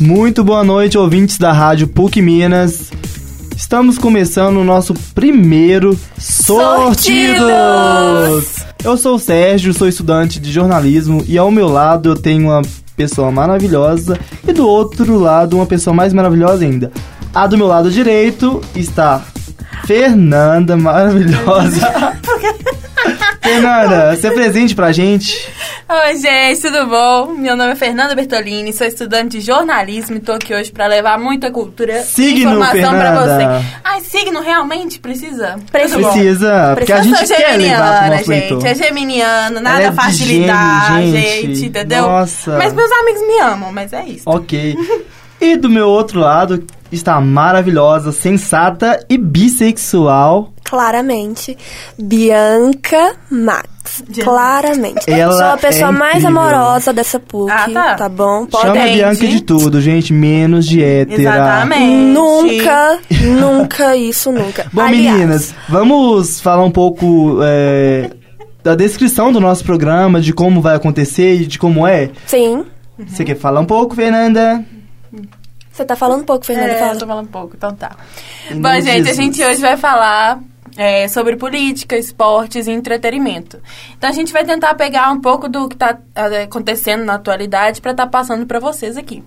Muito boa noite, ouvintes da Rádio PUC Minas. Estamos começando o nosso primeiro Sortidos! Eu sou o Sérgio, sou estudante de jornalismo e ao meu lado eu tenho uma pessoa maravilhosa e do outro lado uma pessoa mais maravilhosa ainda. A do meu lado direito está Fernanda, maravilhosa. Fernanda, se presente pra gente. Oi, gente, tudo bom? Meu nome é Fernanda Bertolini, sou estudante de jornalismo e tô aqui hoje pra levar muita cultura Signo, e informação pra você. Ai, signo realmente precisa? Bom. Precisa, porque a gente quer levar pro gente. É geminiano, nada é facilitar, gente. gente. entendeu? Nossa. Mas meus amigos me amam, mas é isso. Ok. E do meu outro lado está a maravilhosa, sensata e bissexual. Claramente, Bianca Max. Gente. Claramente. Ela Sou a pessoa é mais amorosa dessa PUC, Ah, tá. bom? Pode Chama a. Bianca de tudo, gente, menos de hétera. Exatamente. Nunca, nunca isso, nunca. Bom, Aliás, meninas, vamos falar um pouco é, da descrição do nosso programa, de como vai acontecer e de como é. Sim. Você quer falar um pouco, Fernanda? Você tá falando um pouco, Fernanda. É, fala. eu tô falando pouco, então tá. Bom, gente, a gente hoje vai falar é, sobre política, esportes e entretenimento. Então a gente vai tentar pegar um pouco do que tá é, acontecendo na atualidade pra estar passando pra vocês aqui.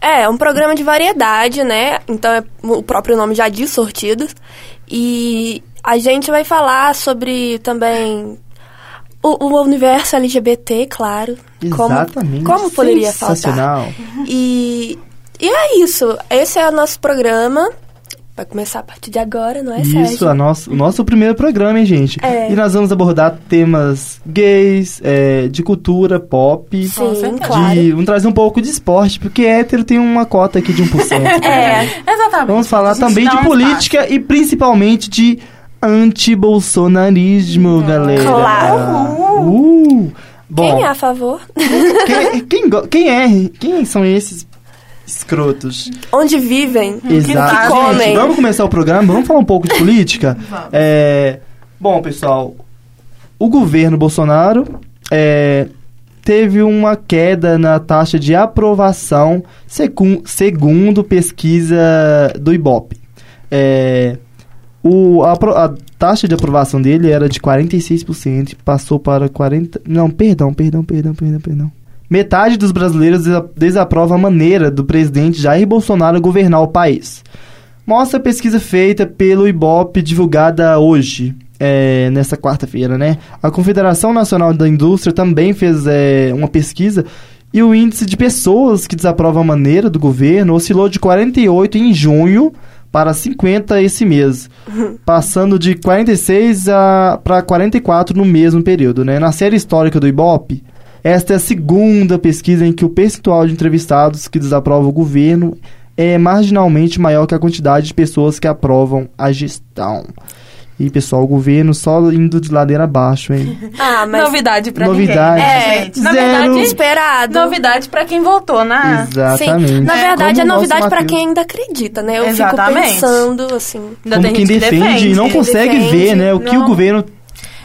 É, é um programa de variedade, né? Então é- o próprio nome já diz sortidos. E a gente vai falar sobre também o, o universo LGBT, claro. Exatamente. Como, como poderia faltar? Sensacional. E, e é isso. Esse é o nosso programa. Vai começar a partir de agora, não é, Isso, Sérgio? a nosso, o nosso primeiro programa, hein, gente? É. E nós vamos abordar temas gays, é, de cultura, pop. Sim, certeza. claro. De, vamos trazer um pouco de esporte, porque hétero tem uma cota aqui de 1%. É. Exatamente. Vamos falar também de política e principalmente de anti-bolsonarismo, galera. Claro. Uh, bom, Quem é a favor? quem, quem, quem é? Quem são esses escrotos? Onde vivem? Exato. que comem. Gente, vamos começar o programa, vamos falar um pouco de política? É, bom, pessoal, o governo Bolsonaro é, teve uma queda na taxa de aprovação segundo pesquisa do Ibope. É, o, a, a taxa de aprovação dele era de 46% e passou para 40%. Não, perdão, perdão, perdão, perdão, perdão. Metade dos brasileiros desa- desaprova a maneira do presidente Jair Bolsonaro governar o país. Mostra a pesquisa feita pelo Ibope divulgada hoje, é, nessa quarta-feira, né? A Confederação Nacional da Indústria também fez é, uma pesquisa e o índice de pessoas que desaprovam a maneira do governo oscilou de 48 em junho para 50 esse mês, passando de 46 para 44 no mesmo período, né? Na série histórica do Ibope, esta é a segunda pesquisa em que o percentual de entrevistados que desaprovam o governo é marginalmente maior que a quantidade de pessoas que aprovam a gestão. E, pessoal, o governo só indo de ladeira abaixo, hein? Ah, mas Novidade pra Novidade. ninguém. É, gente, na Zero. verdade, esperado. novidade pra quem voltou na... Exatamente. Sim, na verdade Como é nosso novidade pra quem ainda acredita, né? Eu Exatamente. fico pensando, assim... Ainda Como quem que defende e não consegue defende, ver, né? O que o não- governo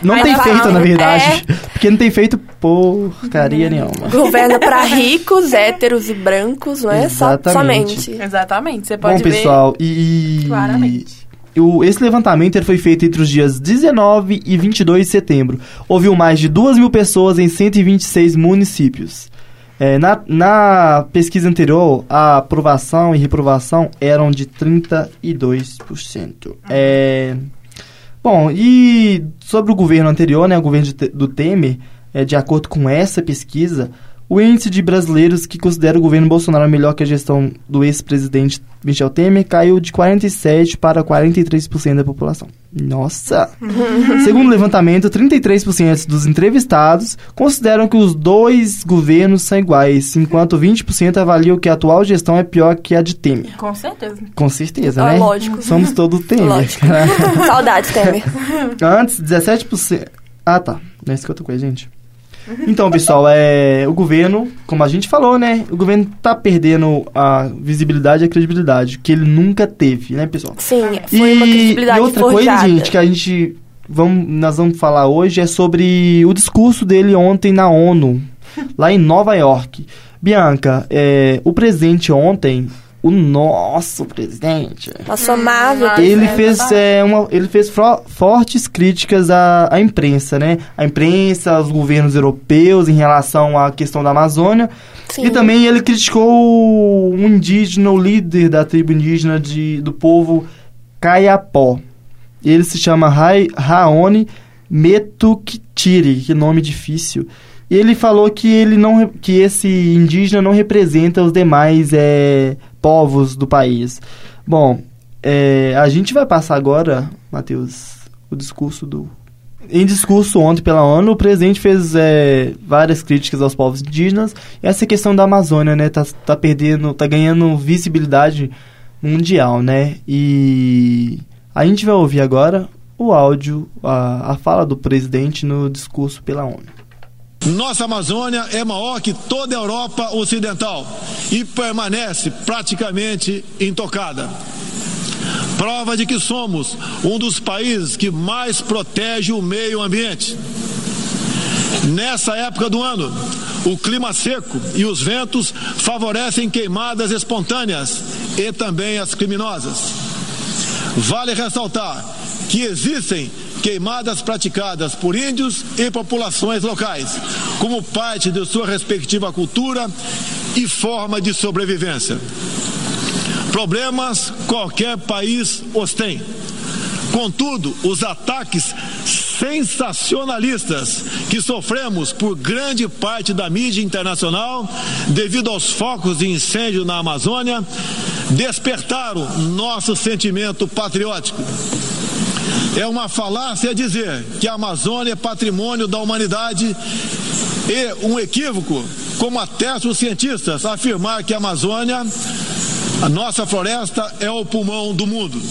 não Mas tem não feito, fala. na verdade. Porque não tem feito porcaria nenhuma. Governa pra ricos, héteros e brancos, não é? Exatamente. somente. Exatamente, você Bom, pode ver pessoal, e... claramente. O, esse levantamento ele foi feito entre os dias 19 e 22 de setembro. Ouviu mais de 2 mil pessoas em 126 municípios. É, na, na pesquisa anterior, a aprovação e reprovação eram de 32%. É, bom, e sobre o governo anterior, né, o governo de do Temer, é, de acordo com essa pesquisa, o índice de brasileiros que considera o governo Bolsonaro melhor que a gestão do ex-presidente Michel Temer caiu de 47% para 43% da população. Nossa! Segundo o levantamento, 33% dos entrevistados consideram que os dois governos são iguais, enquanto 20% avaliam que a atual gestão é pior que a de Temer. Com certeza. Com certeza, Ah, né? lógico. Somos todo Temer. Lógico. Saudades, Temer. Antes, 17%. Ah, tá. Não é isso que eu tô com a gente. Então, pessoal, é, o governo, como a gente falou, né? O governo tá perdendo a visibilidade e a credibilidade que ele nunca teve, né, pessoal? Sim, foi uma E, credibilidade e outra forjada. coisa, gente, que a gente vamos, nós vamos falar hoje é sobre o discurso dele ontem na ONU, lá em Nova York. Bianca, é, o presidente ontem, o nosso presidente, Nosso amável. nossa. ele fez, é, uma, ele fez fortes críticas à, à imprensa, né? A imprensa, aos governos europeus em relação à questão da Amazônia. Sim. E também ele criticou um indígena, o líder da tribo indígena de, do povo Kayapó. Ele se chama Rai- Raoni Metuktiri, que nome difícil. E ele falou que ele não que esse indígena não representa os demais é, povos do país. Bom, é, a gente vai passar agora, Matheus, o discurso do em discurso ontem pela ONU, o presidente fez é, várias críticas aos povos indígenas. E essa questão da Amazônia, né, tá, tá perdendo, tá ganhando visibilidade mundial, né? E a gente vai ouvir agora o áudio, a, a fala do presidente no discurso pela ONU. Nossa Amazônia é maior que toda a Europa Ocidental e permanece praticamente intocada. Prova de que somos um dos países que mais protege o meio ambiente. Nessa época do ano, o clima seco e os ventos favorecem queimadas espontâneas e também as criminosas. Vale ressaltar que existem queimadas praticadas por índios e populações locais, como parte de sua respectiva cultura e forma de sobrevivência. Problemas qualquer país os tem. Contudo, os ataques sensacionalistas que sofremos por grande parte da mídia internacional, devido aos focos de incêndio na Amazônia, despertaram nosso sentimento patriótico. É uma falácia dizer que a Amazônia é patrimônio da humanidade e um equívoco, como atestam os cientistas, afirmar que a Amazônia, a nossa floresta, é o pulmão do mundo.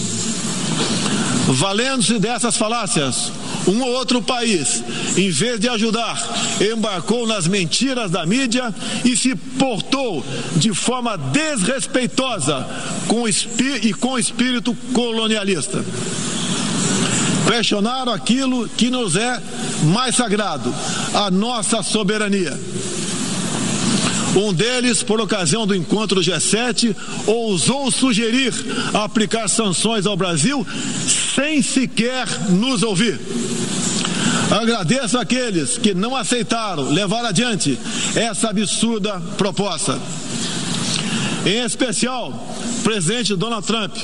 Valendo-se dessas falácias, um ou outro país, em vez de ajudar, embarcou nas mentiras da mídia e se portou de forma desrespeitosa com e com espírito colonialista. Questionaram aquilo que nos é mais sagrado, a nossa soberania. Um deles, por ocasião do encontro do G7, ousou sugerir aplicar sanções ao Brasil sem sequer nos ouvir. Agradeço àqueles que não aceitaram levar adiante essa absurda proposta. Em especial, presidente Donald Trump,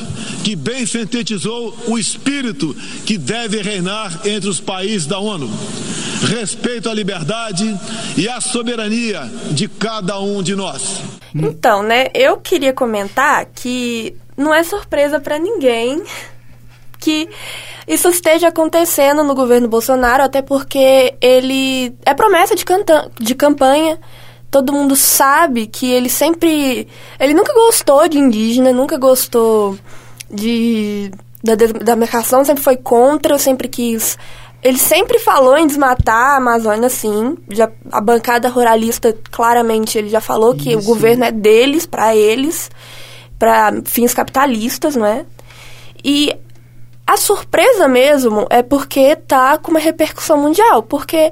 que bem sintetizou o espírito que deve reinar entre os países da ONU. Respeito à liberdade e à soberania de cada um de nós. Então, né, eu queria comentar que não é surpresa pra ninguém que isso esteja acontecendo no governo Bolsonaro, até porque ele é promessa de, de campanha. Todo mundo sabe que ele sempre. Ele nunca gostou de indígena, nunca gostou de. da demarcação, sempre foi contra, sempre quis. Ele sempre falou em desmatar a Amazônia, sim. Já, a bancada ruralista, claramente, ele já falou que o Isso. governo é deles, pra eles, pra fins capitalistas, não é? E a surpresa mesmo é porque tá com uma repercussão mundial. Porque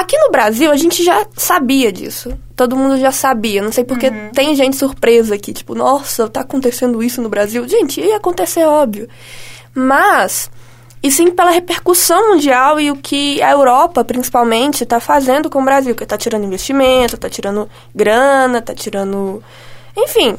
aqui no Brasil a gente já sabia disso. Todo mundo já sabia. Não sei porque tem gente surpresa aqui. Tipo, nossa, tá acontecendo isso no Brasil. Gente, ia acontecer, óbvio. Mas, e sim pela repercussão mundial e o que a Europa, principalmente, tá fazendo com o Brasil. Que tá tirando investimento, tá tirando grana, tá tirando... Enfim,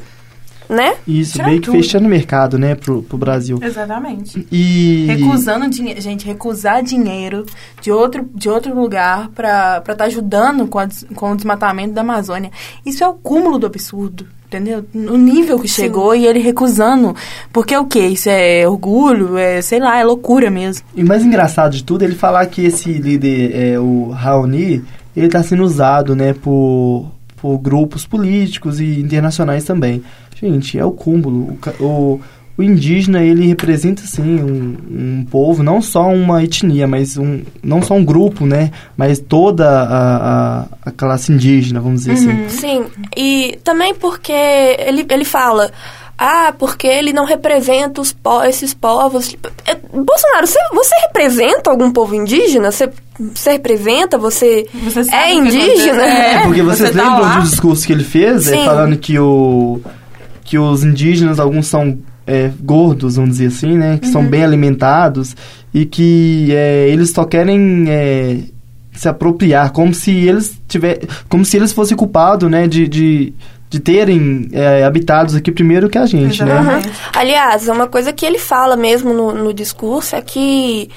né? Isso, Tira meio que tudo. fechando o mercado, né, pro, pro Brasil. Exatamente. E... Recusando dinheiro. Gente, recusar dinheiro de outro, de outro lugar pra estar ajudando com, a com o desmatamento da Amazônia. Isso é o cúmulo do absurdo. Entendeu? O nível que chegou e ele recusando. Porque o quê? Isso é orgulho? É, sei lá, é loucura mesmo. E o mais engraçado de tudo é ele falar que esse líder, é, o Raoni, ele tá sendo usado, né, por, por grupos políticos e internacionais também. Gente, é o cúmulo. O, o, o indígena, ele representa, sim, um, um povo, não só uma etnia, mas um, não só um grupo, né, mas toda a, a, a classe indígena, vamos dizer assim. Sim, e também porque ele, ele fala, ah, porque ele não representa os po esses povos. É, Bolsonaro, você, você representa algum povo indígena? Você você representa, você, Você é indígena. É, porque vocês você tá lembram lá. do discurso que ele fez, é, falando que, o, que os indígenas, alguns são é, gordos, vamos dizer assim, né? Que são Uhum. bem alimentados e que é, eles só querem é, se apropriar, como se eles tiver, como se eles fossem culpados, né? De, de, de terem é, habitados aqui primeiro que a gente, né? Exatamente. Aliás, uma coisa que ele fala mesmo no, no discurso é que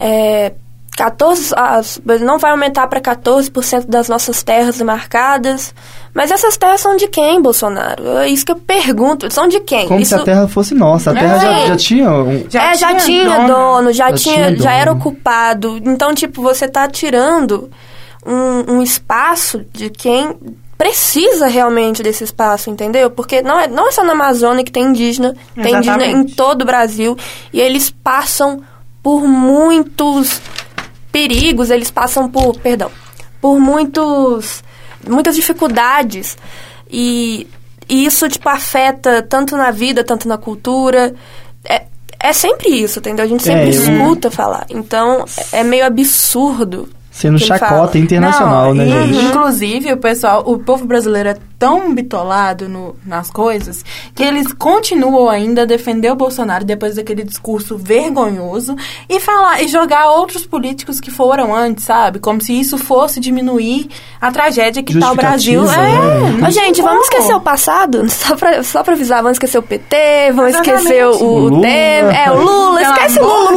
é, 14, as- não vai aumentar para 14% das nossas terras demarcadas. Mas essas terras são de quem, Bolsonaro? É isso que eu pergunto. São de quem? Como isso, se a terra fosse nossa. A terra já, É. já tinha um, Já é, já tinha dono. dono, já, Já tinha, tinha já era dono. ocupado. Então, tipo, você tá tirando um, um espaço de quem precisa realmente desse espaço, entendeu? Porque não é, não é só na Amazônia que tem indígena, tem indígena em Exatamente. todo o Brasil e eles passam por muitos perigos, eles passam por, perdão, por muitos muitas dificuldades e, e isso tipo afeta tanto na vida, tanto na cultura. É, é sempre isso, entendeu? A gente sempre É, eu- escuta falar. Então, é meio absurdo. Sendo chacota fala. internacional, Não, né, e, gente? Inclusive, o pessoal, o povo brasileiro é tão bitolado no- nas coisas que eles continuam ainda a defender o Bolsonaro depois daquele discurso vergonhoso e falar e jogar outros políticos que foram antes, sabe? Como se isso fosse diminuir a tragédia que tá o Brasil. É, né? não Mas, gente, vamos esquecer o passado? Só pra, só pra avisar, vamos esquecer o PT, vamos Exatamente. esquecer o, O. Temer. É, o Lula, Pelo esquece o Lula,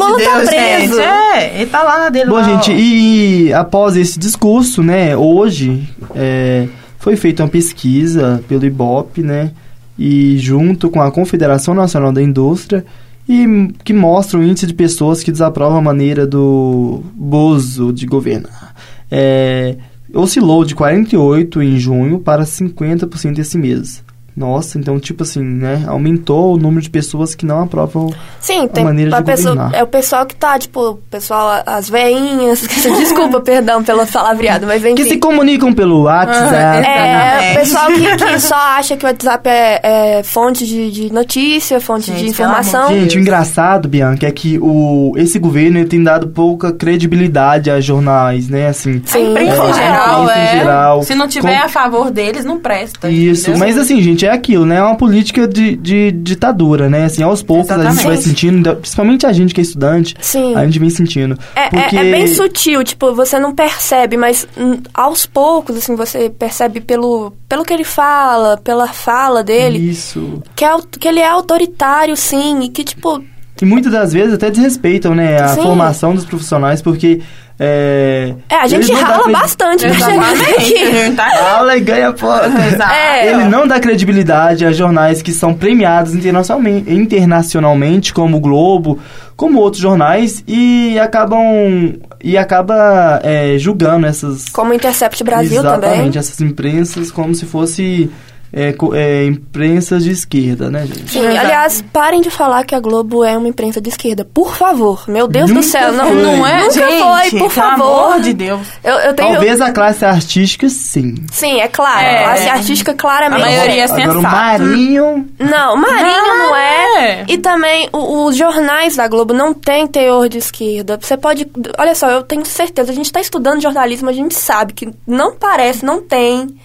ele tá lá na dele. Bom, lá, gente, ó. e após esse discurso, né, hoje é, foi feita uma pesquisa pelo IBOP, né, e junto com a Confederação Nacional da Indústria, e que mostra o índice de pessoas que desaprovam a maneira do Bozo de governar. É, oscilou de 48 em junho para 50% esse mês. Nossa, então, tipo assim, né, aumentou o número de pessoas que não aprovam Sim, a tem maneira de pessoa, governar. é o pessoal que tá, tipo, o pessoal, as veinhas, desculpa, perdão pelo palavreado, mas enfim. que se comunicam pelo WhatsApp. É, Exatamente. o pessoal que, que só acha que o WhatsApp é, é fonte de, de notícia, fonte Gente, de informação. Gente, o engraçado, Bianca, é que o, esse governo ele tem dado pouca credibilidade a jornais, né? Assim, imprensa É, em geral, imprensa em é. geral. Se não tiver Com- a favor deles, não presta. Isso, entendeu? mas assim, gente, é aquilo, né? É uma política de, de ditadura, né? Assim, aos poucos a gente Exatamente. vai sentindo, principalmente a gente que é estudante, Sim. a gente vem sentindo. É, é- porque... é bem sutil, tipo, você não percebe, mas aos poucos, assim, você percebe pelo, pelo que ele fala, pela fala dele, Isso. que, é, que ele é autoritário, sim, e que, tipo, E muitas das vezes até desrespeitam, né? A Sim. formação dos profissionais, porque... É, é, a gente rala credi- bastante pra chegar Exatamente. aqui. Tá Rala e ganha. Exato. É, Ele não dá credibilidade a jornais que são premiados internacionalmente, internacionalmente como o Globo, como outros jornais, e acabam e acaba é, julgando essas Como o Intercept Brasil exatamente também. essas imprensas como se fosse é, é, imprensas de esquerda, né, gente? Sim, Exato. aliás, parem de falar que a Globo é uma imprensa de esquerda. Por favor. Meu Deus Nunca do céu. Não, foi. Não é, Nunca gente? foi, por pelo favor. amor de Deus. Eu, eu tenho... Talvez a classe artística, sim. Sim, é claro. É. A classe artística claramente. A maioria é Agora o. Marinho... Não, Marinho Não, não, é. é. E também, o- os jornais da Globo não têm teor de esquerda. Você pode. Olha só, eu tenho certeza, a gente está estudando jornalismo, a gente sabe que não parece, não tem.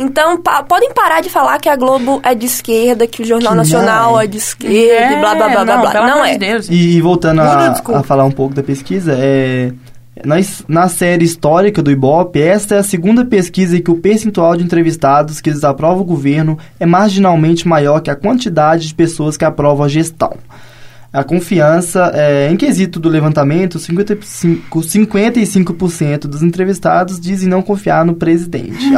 Então, pa- podem parar de falar que a Globo é de esquerda, que o Jornal Que Nacional não. é de esquerda, e blá blá blá blá não, blá. Não é. de Deus. E, e voltando a, a falar um pouco da pesquisa, é, na, na série histórica do Ibope, esta é a segunda pesquisa em que o percentual de entrevistados que desaprovam o governo é marginalmente maior que a quantidade de pessoas que aprovam a gestão. A confiança, é, em quesito do levantamento, 55%, 55% dos entrevistados dizem não confiar no presidente.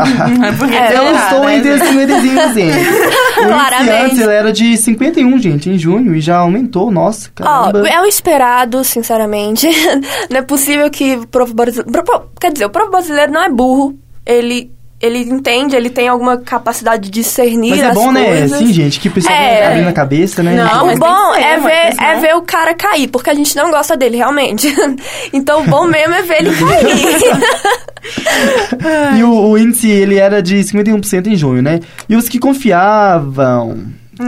É, Eu será, estou né? entre 55%. O índice Claramente. antes ele era de 51, gente, em junho, e já aumentou, nossa, caramba. é o esperado, sinceramente. não é possível que o povo brasileiro. Quer dizer, o povo brasileiro não é burro. Ele. Ele entende, ele tem alguma capacidade de discernir Mas é bom, né? coisas. Assim, gente, que o pessoal É. abrindo a cabeça, né? Não, o bom é, ver, é ver o cara cair, porque a gente não gosta dele, realmente. então o bom mesmo é ver ele cair. E o, o índice, ele era de 51% em junho, né? E os que confiavam...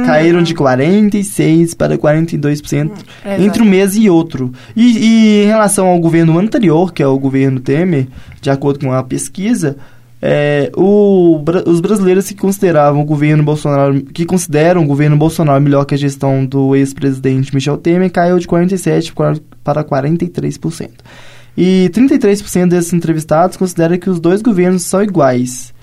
caíram de 46% para 42% É, entre um mês e outro. E, e em relação ao governo anterior, que é o governo Temer, de acordo com a pesquisa, é, o os brasileiros que consideravam o governo Bolsonaro, que consideram o governo Bolsonaro melhor que a gestão do ex-presidente Michel Temer, caiu de 47% para- para 43%. E 33% desses entrevistados consideram que os dois governos são iguais.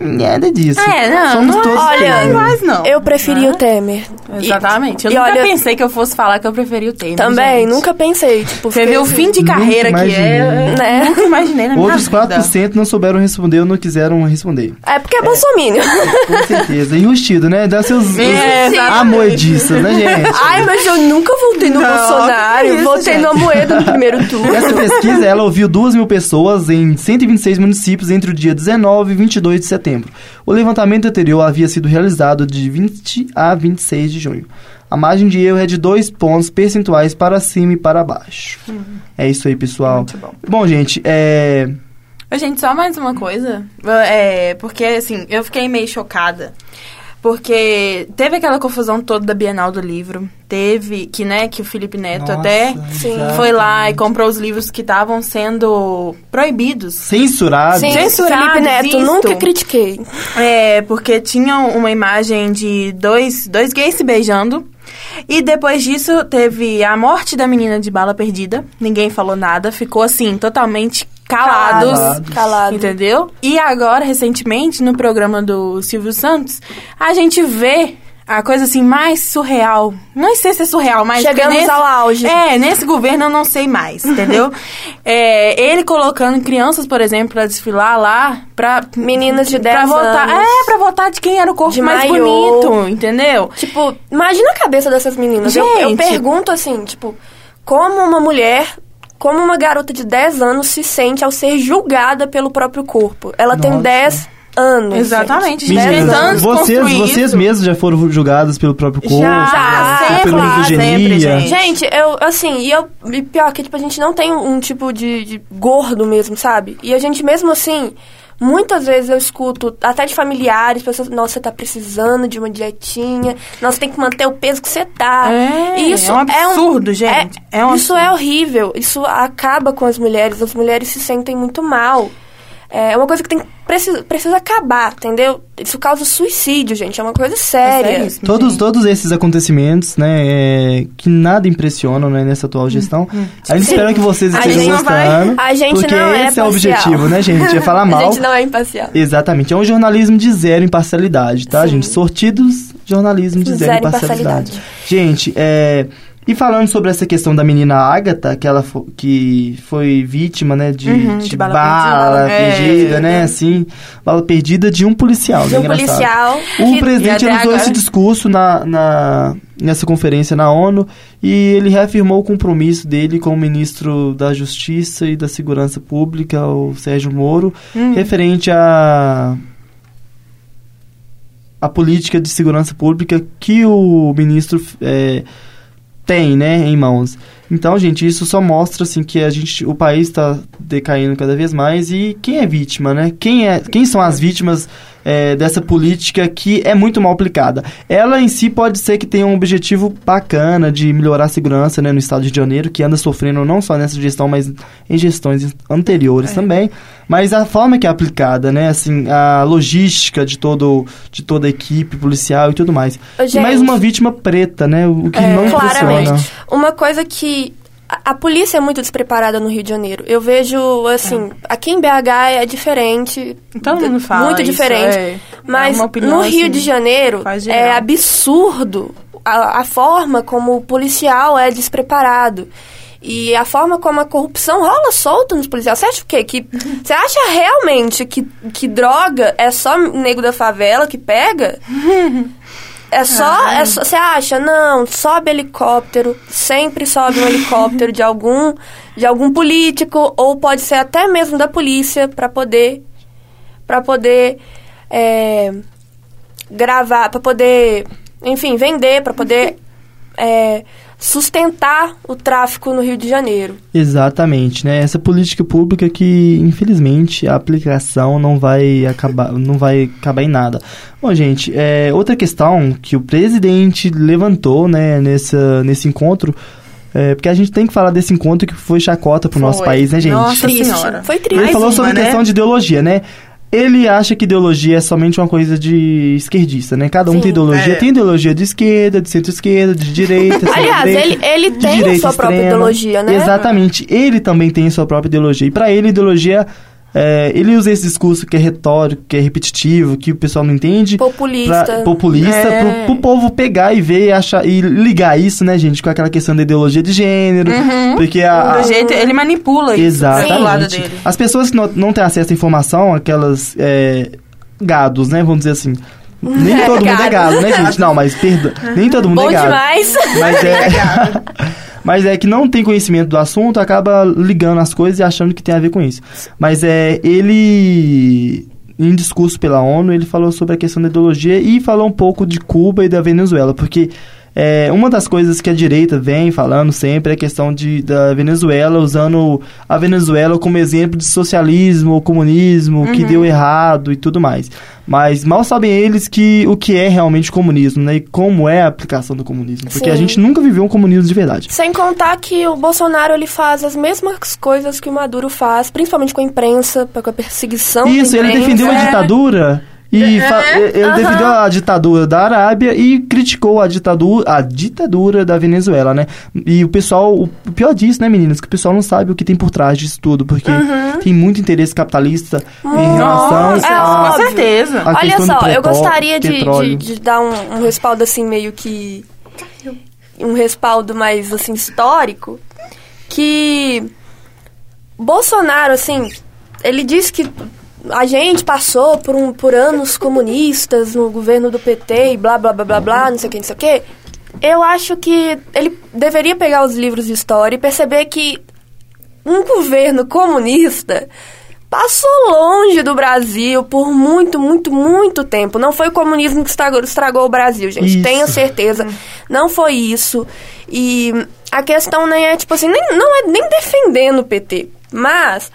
Nada disso. É, não, Somos não todos olha, iguais, não. Eu preferi Ah, o Temer. E- Exatamente. Eu e nunca olha- pensei que eu fosse falar que eu preferi o Temer. Também, gente. nunca pensei. Tipo, Você vê o fim de carreira que é. Né? Nunca imaginei na minha Outros vida. 4% não souberam responder ou não quiseram responder. É porque é, bolsominion. Com certeza. Enrustido, né? Dá seus É, amoediças, né, gente? Ai, mas eu nunca voltei no Não, Bolsonaro. isso, voltei gente. no Amoedo no primeiro turno. Essa pesquisa, ela ouviu 2 mil pessoas em 126 municípios entre o dia 19 e 22 de setembro. O levantamento anterior havia sido realizado de 20 a 26 de junho. A margem de erro é de 2 pontos percentuais para cima e para baixo. É isso aí, pessoal. Muito bom. Bom, gente, é... Gente, só mais uma coisa. É, porque, assim, eu fiquei meio chocada. Porque teve aquela confusão toda da Bienal do Livro. Teve, que, né, que o Felipe Neto Nossa, até Sim. foi lá e comprou os livros que estavam sendo proibidos. Censurado. Sim, Censurado, Felipe Neto, visto. nunca critiquei. É, porque tinham uma imagem de dois, dois gays se beijando. E depois disso teve a morte da menina de bala perdida. Ninguém falou nada, ficou assim, totalmente calados. Calados. Calado. Entendeu? E agora, recentemente, no programa do Silvio Santos, a gente vê a coisa assim mais surreal. Não sei se é surreal, mas. Chegamos nesse, ao auge. É, nesse governo eu não sei mais, entendeu? É, ele colocando crianças, por exemplo, pra desfilar lá, pra. Meninas de 10 pra votar. anos. É, pra votar de quem era o corpo mais maiô. bonito, entendeu? Tipo, imagina a cabeça dessas meninas. Eu, eu Gente. pergunto assim, tipo, como uma mulher, como uma garota de 10 anos se sente ao ser julgada pelo próprio corpo? Ela tem Nossa. 10 anos. Exatamente, gente. gente. 10 Meninas, anos vocês, vocês mesmos já foram julgados pelo próprio corpo, Já, por sempre, pela sempre, gente. Gente, eu, assim, e eu, e pior que, tipo, a gente não tem um tipo de, de gordo mesmo, sabe? E a gente mesmo assim, muitas vezes eu escuto, até de familiares, pessoas, nossa, você tá precisando de uma dietinha, nossa, tem que manter o peso que você tá. É, isso é um absurdo, gente. É um isso absurdo. é horrível, isso acaba com as mulheres, as mulheres se sentem muito mal. É uma coisa que tem, precisa, precisa acabar, entendeu? Isso causa suicídio, gente, é uma coisa séria. seríssimo, Todos, todos esses acontecimentos, né, é, que nada impressionam, né, nessa atual gestão. a gente espera que vocês A estejam gente não vai- gostando. a gente porque não é esse é o objetivo, né, gente? É falar A mal. gente não é imparcial. Exatamente. É um jornalismo de zero imparcialidade, tá, Sim. gente? Sortidos, jornalismo de zero, Zero imparcialidade. imparcialidade. Gente, é... E falando sobre essa questão da menina Agatha, que ela fo- que foi vítima, né, de, Uhum, de de bala bala, perdida. perdida, É. né, assim, bala perdida de um policial, De né, um engraçado. policial. O presidente usou esse discurso na, na- nessa conferência na ONU e ele reafirmou o compromisso dele com o ministro da Justiça e da Segurança Pública, o Sérgio Moro, Hum. referente a a política de segurança pública que o ministro é, tem, né, em mãos. Então, gente, isso só mostra assim que a gente, o país está decaindo cada vez mais e quem é vítima, né? Quem é, quem são as vítimas é, dessa política que é muito mal aplicada? Ela em si pode ser que tenha um objetivo bacana de melhorar a segurança, né, no estado de Janeiro, que anda sofrendo não só nessa gestão, mas em gestões anteriores também. Mas a forma que é aplicada, né, assim, a logística de todo de toda a equipe policial e tudo mais. Ô, E mais gente. uma vítima preta, né? O que É, não claramente. funciona. Uma coisa que. A, a polícia é muito despreparada no Rio de Janeiro. Eu vejo, assim, aqui em BH é diferente. Todo mundo fala Muito diferente. é. Mas É opinião, no Rio assim, de Janeiro é absurdo a, a forma como o policial é despreparado. E a forma como a corrupção rola solta nos policiais. Você acha o quê? Que, você acha realmente que, que droga é só nego da favela que pega? É só, é só. Você acha? Não, sobe helicóptero, sempre sobe um helicóptero de algum, de algum político, ou pode ser até mesmo da polícia, para poder. para poder. é, gravar, para poder. Enfim, vender, para poder. é, sustentar o tráfico no Rio de Janeiro. Exatamente, né? Essa política pública que, infelizmente, a aplicação não vai acabar, não vai acabar em nada. Bom, gente, é, outra questão que o presidente levantou, né, nessa, nesse encontro, é, porque a gente tem que falar desse encontro que foi chacota pro nosso Foi. país, né, gente? Nossa Triste. senhora. Foi Ele triste. Mais falou uma, sobre a né? questão de ideologia, né? Ele acha que ideologia é somente uma coisa de esquerdista, né? Cada um Sim. tem ideologia. É. Tem ideologia de esquerda, de centro-esquerda, de direita, Aliás, ele, ele de tem a sua própria extrema. ideologia, né? Exatamente. Ele também tem a sua própria ideologia. E pra ele, ideologia... é, ele usa esse discurso que é retórico, que é repetitivo, que o pessoal não entende. Populista. Pra, populista, É. pro, pro povo pegar e ver e, achar, e ligar isso, né, gente, com aquela questão da ideologia de gênero. Porque a, Do jeito, ele manipula isso pro lado Exatamente. As pessoas que não, não têm acesso à informação, aquelas é, gados, né? Vamos dizer assim. Nem É, todo mundo é gado. gado, né, gente? Não, mas perdão. Nem todo mundo Bom é gado. demais. Mas é, mas é que não tem conhecimento do assunto, acaba ligando as coisas e achando que tem a ver com isso. Mas é ele em discurso pela ONU, ele falou sobre a questão da ideologia e falou um pouco de Cuba e da Venezuela, porque é, uma das coisas que a direita vem falando sempre é a questão de, da Venezuela, usando a Venezuela como exemplo de socialismo ou comunismo que deu errado e tudo mais. Mas mal sabem eles que o que é realmente comunismo, né? E como é a aplicação do comunismo. Porque a Sim. gente nunca viveu um comunismo de verdade. Sem contar que o Bolsonaro ele faz as mesmas coisas que o Maduro faz, principalmente com a imprensa, com a perseguição. Isso, ele defendeu a ditadura e É. Aham. defendeu a ditadura da Arábia e criticou a ditadura, a ditadura da Venezuela, né? E o pessoal, o pior disso, né, meninas, que o pessoal não sabe o que tem por trás disso tudo, porque Uhum. tem muito interesse capitalista em relação Nossa, é a, com certeza. a Olha só, eu gostaria de, de, de dar um, um respaldo assim meio que um respaldo mais assim histórico que Bolsonaro assim ele diz que a gente passou por um por anos comunistas no governo do PT e blá blá blá blá blá não sei o que não sei o que eu acho que ele deveria pegar os livros de história e perceber que um governo comunista passou longe do Brasil por muito, muito, muito tempo. Não foi o comunismo que estragou, estragou o Brasil, gente. Isso. Tenho certeza. Não foi isso. E a questão nem é, tipo assim, nem, não é nem defendendo o PT. Mas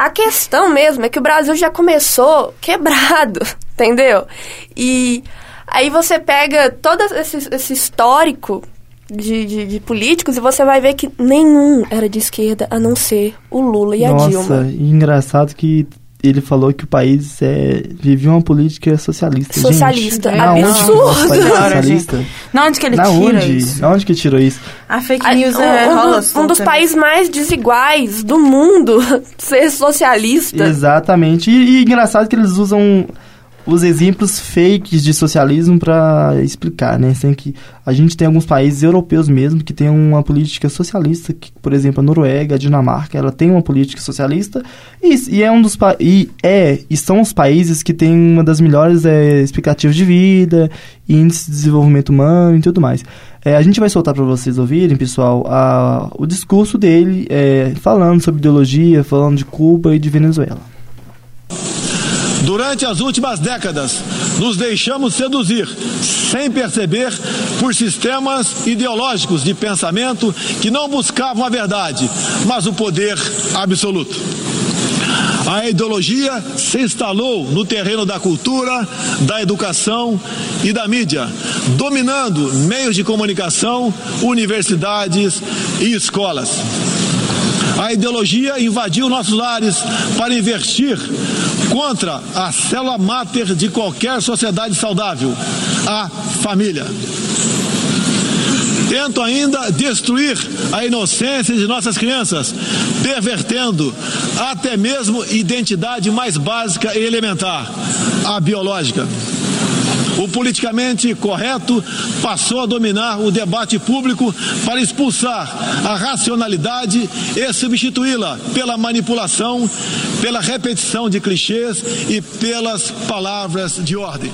a questão mesmo é que o Brasil já começou quebrado, entendeu? E aí você pega todo esse, esse histórico de, de, de políticos e você vai ver que nenhum era de esquerda, a não ser o Lula e a Nossa, Dilma. e engraçado que ele falou que o país é, vivia uma política socialista. Socialista. Gente, onde o nosso Absurdo. país é Senhora, socialista? Na onde que ele Na tira onde? isso? Na onde que tirou isso? A fake A- news um, é um rola dos, um dos né? países mais desiguais do mundo ser socialista. Exatamente. E, e engraçado que eles usam os exemplos fakes de socialismo para explicar, né? Sem que a gente tem alguns países europeus mesmo que tem uma política socialista, que, por exemplo, a Noruega, a Dinamarca, ela tem uma política socialista e, e é um dos e é e são os países que têm uma das melhores é, expectativas de vida, índice de desenvolvimento humano e tudo mais. É, a gente vai soltar para vocês ouvirem, pessoal, a- o discurso dele é, falando sobre ideologia, falando de Cuba e de Venezuela. Durante as últimas décadas, nos deixamos seduzir, sem perceber, por sistemas ideológicos de pensamento que não buscavam a verdade, mas o poder absoluto. A ideologia se instalou no terreno da cultura, da educação e da mídia, dominando meios de comunicação, universidades e escolas. A ideologia invadiu nossos lares para investir contra a célula máter de qualquer sociedade saudável, a família. Tentam ainda destruir a inocência de nossas crianças, pervertendo até mesmo identidade mais básica e elementar, a biológica. O politicamente correto passou a dominar o debate público para expulsar a racionalidade e substituí-la pela manipulação, pela repetição de clichês e pelas palavras de ordem.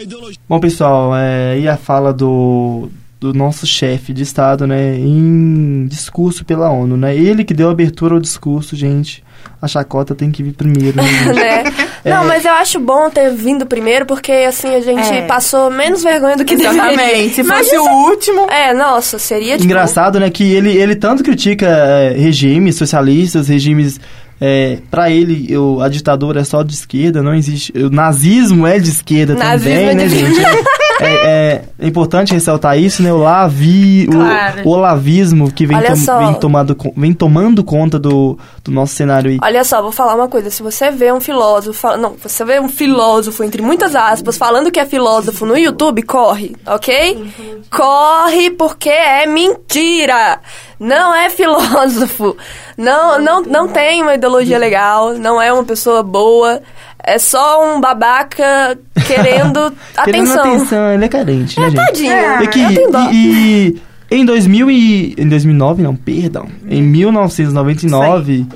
Ideologia. Bom, pessoal, é, e a fala do, do nosso chefe de Estado, né, em discurso pela ONU, né? Ele que deu abertura ao discurso, gente. A chacota tem que vir primeiro, né, né? Não, mas eu acho bom ter vindo primeiro, porque assim a gente É. passou menos vergonha do que deveria. Exatamente. Se Mas fosse isso- o último. É, nossa, seria tipo... Engraçado, né, que ele, ele tanto critica é, regimes socialistas, regimes... É, para ele, o, a ditadura é só de esquerda, não existe... O nazismo é de esquerda Nazismo também, é né, de- gente? É, é- é importante ressaltar isso, né? O, lavi, o- Claro. o, olavismo que vem, tom- vem, tomado, vem tomando conta do, do nosso cenário aí. Olha só, vou falar uma coisa. Se você vê um filósofo... Não, você vê um filósofo, entre muitas aspas, falando que é filósofo no YouTube, corre, ok? Corre porque é mentira! Não é filósofo. Não, não, não tem uma ideologia legal, não é uma pessoa boa. É só um babaca querendo Querendo atenção. atenção, ele é carente, né, gente? Tadinho. É, E que, eu tenho dó. e, e em 2000 e, em 2009, não, perdão, em 1999,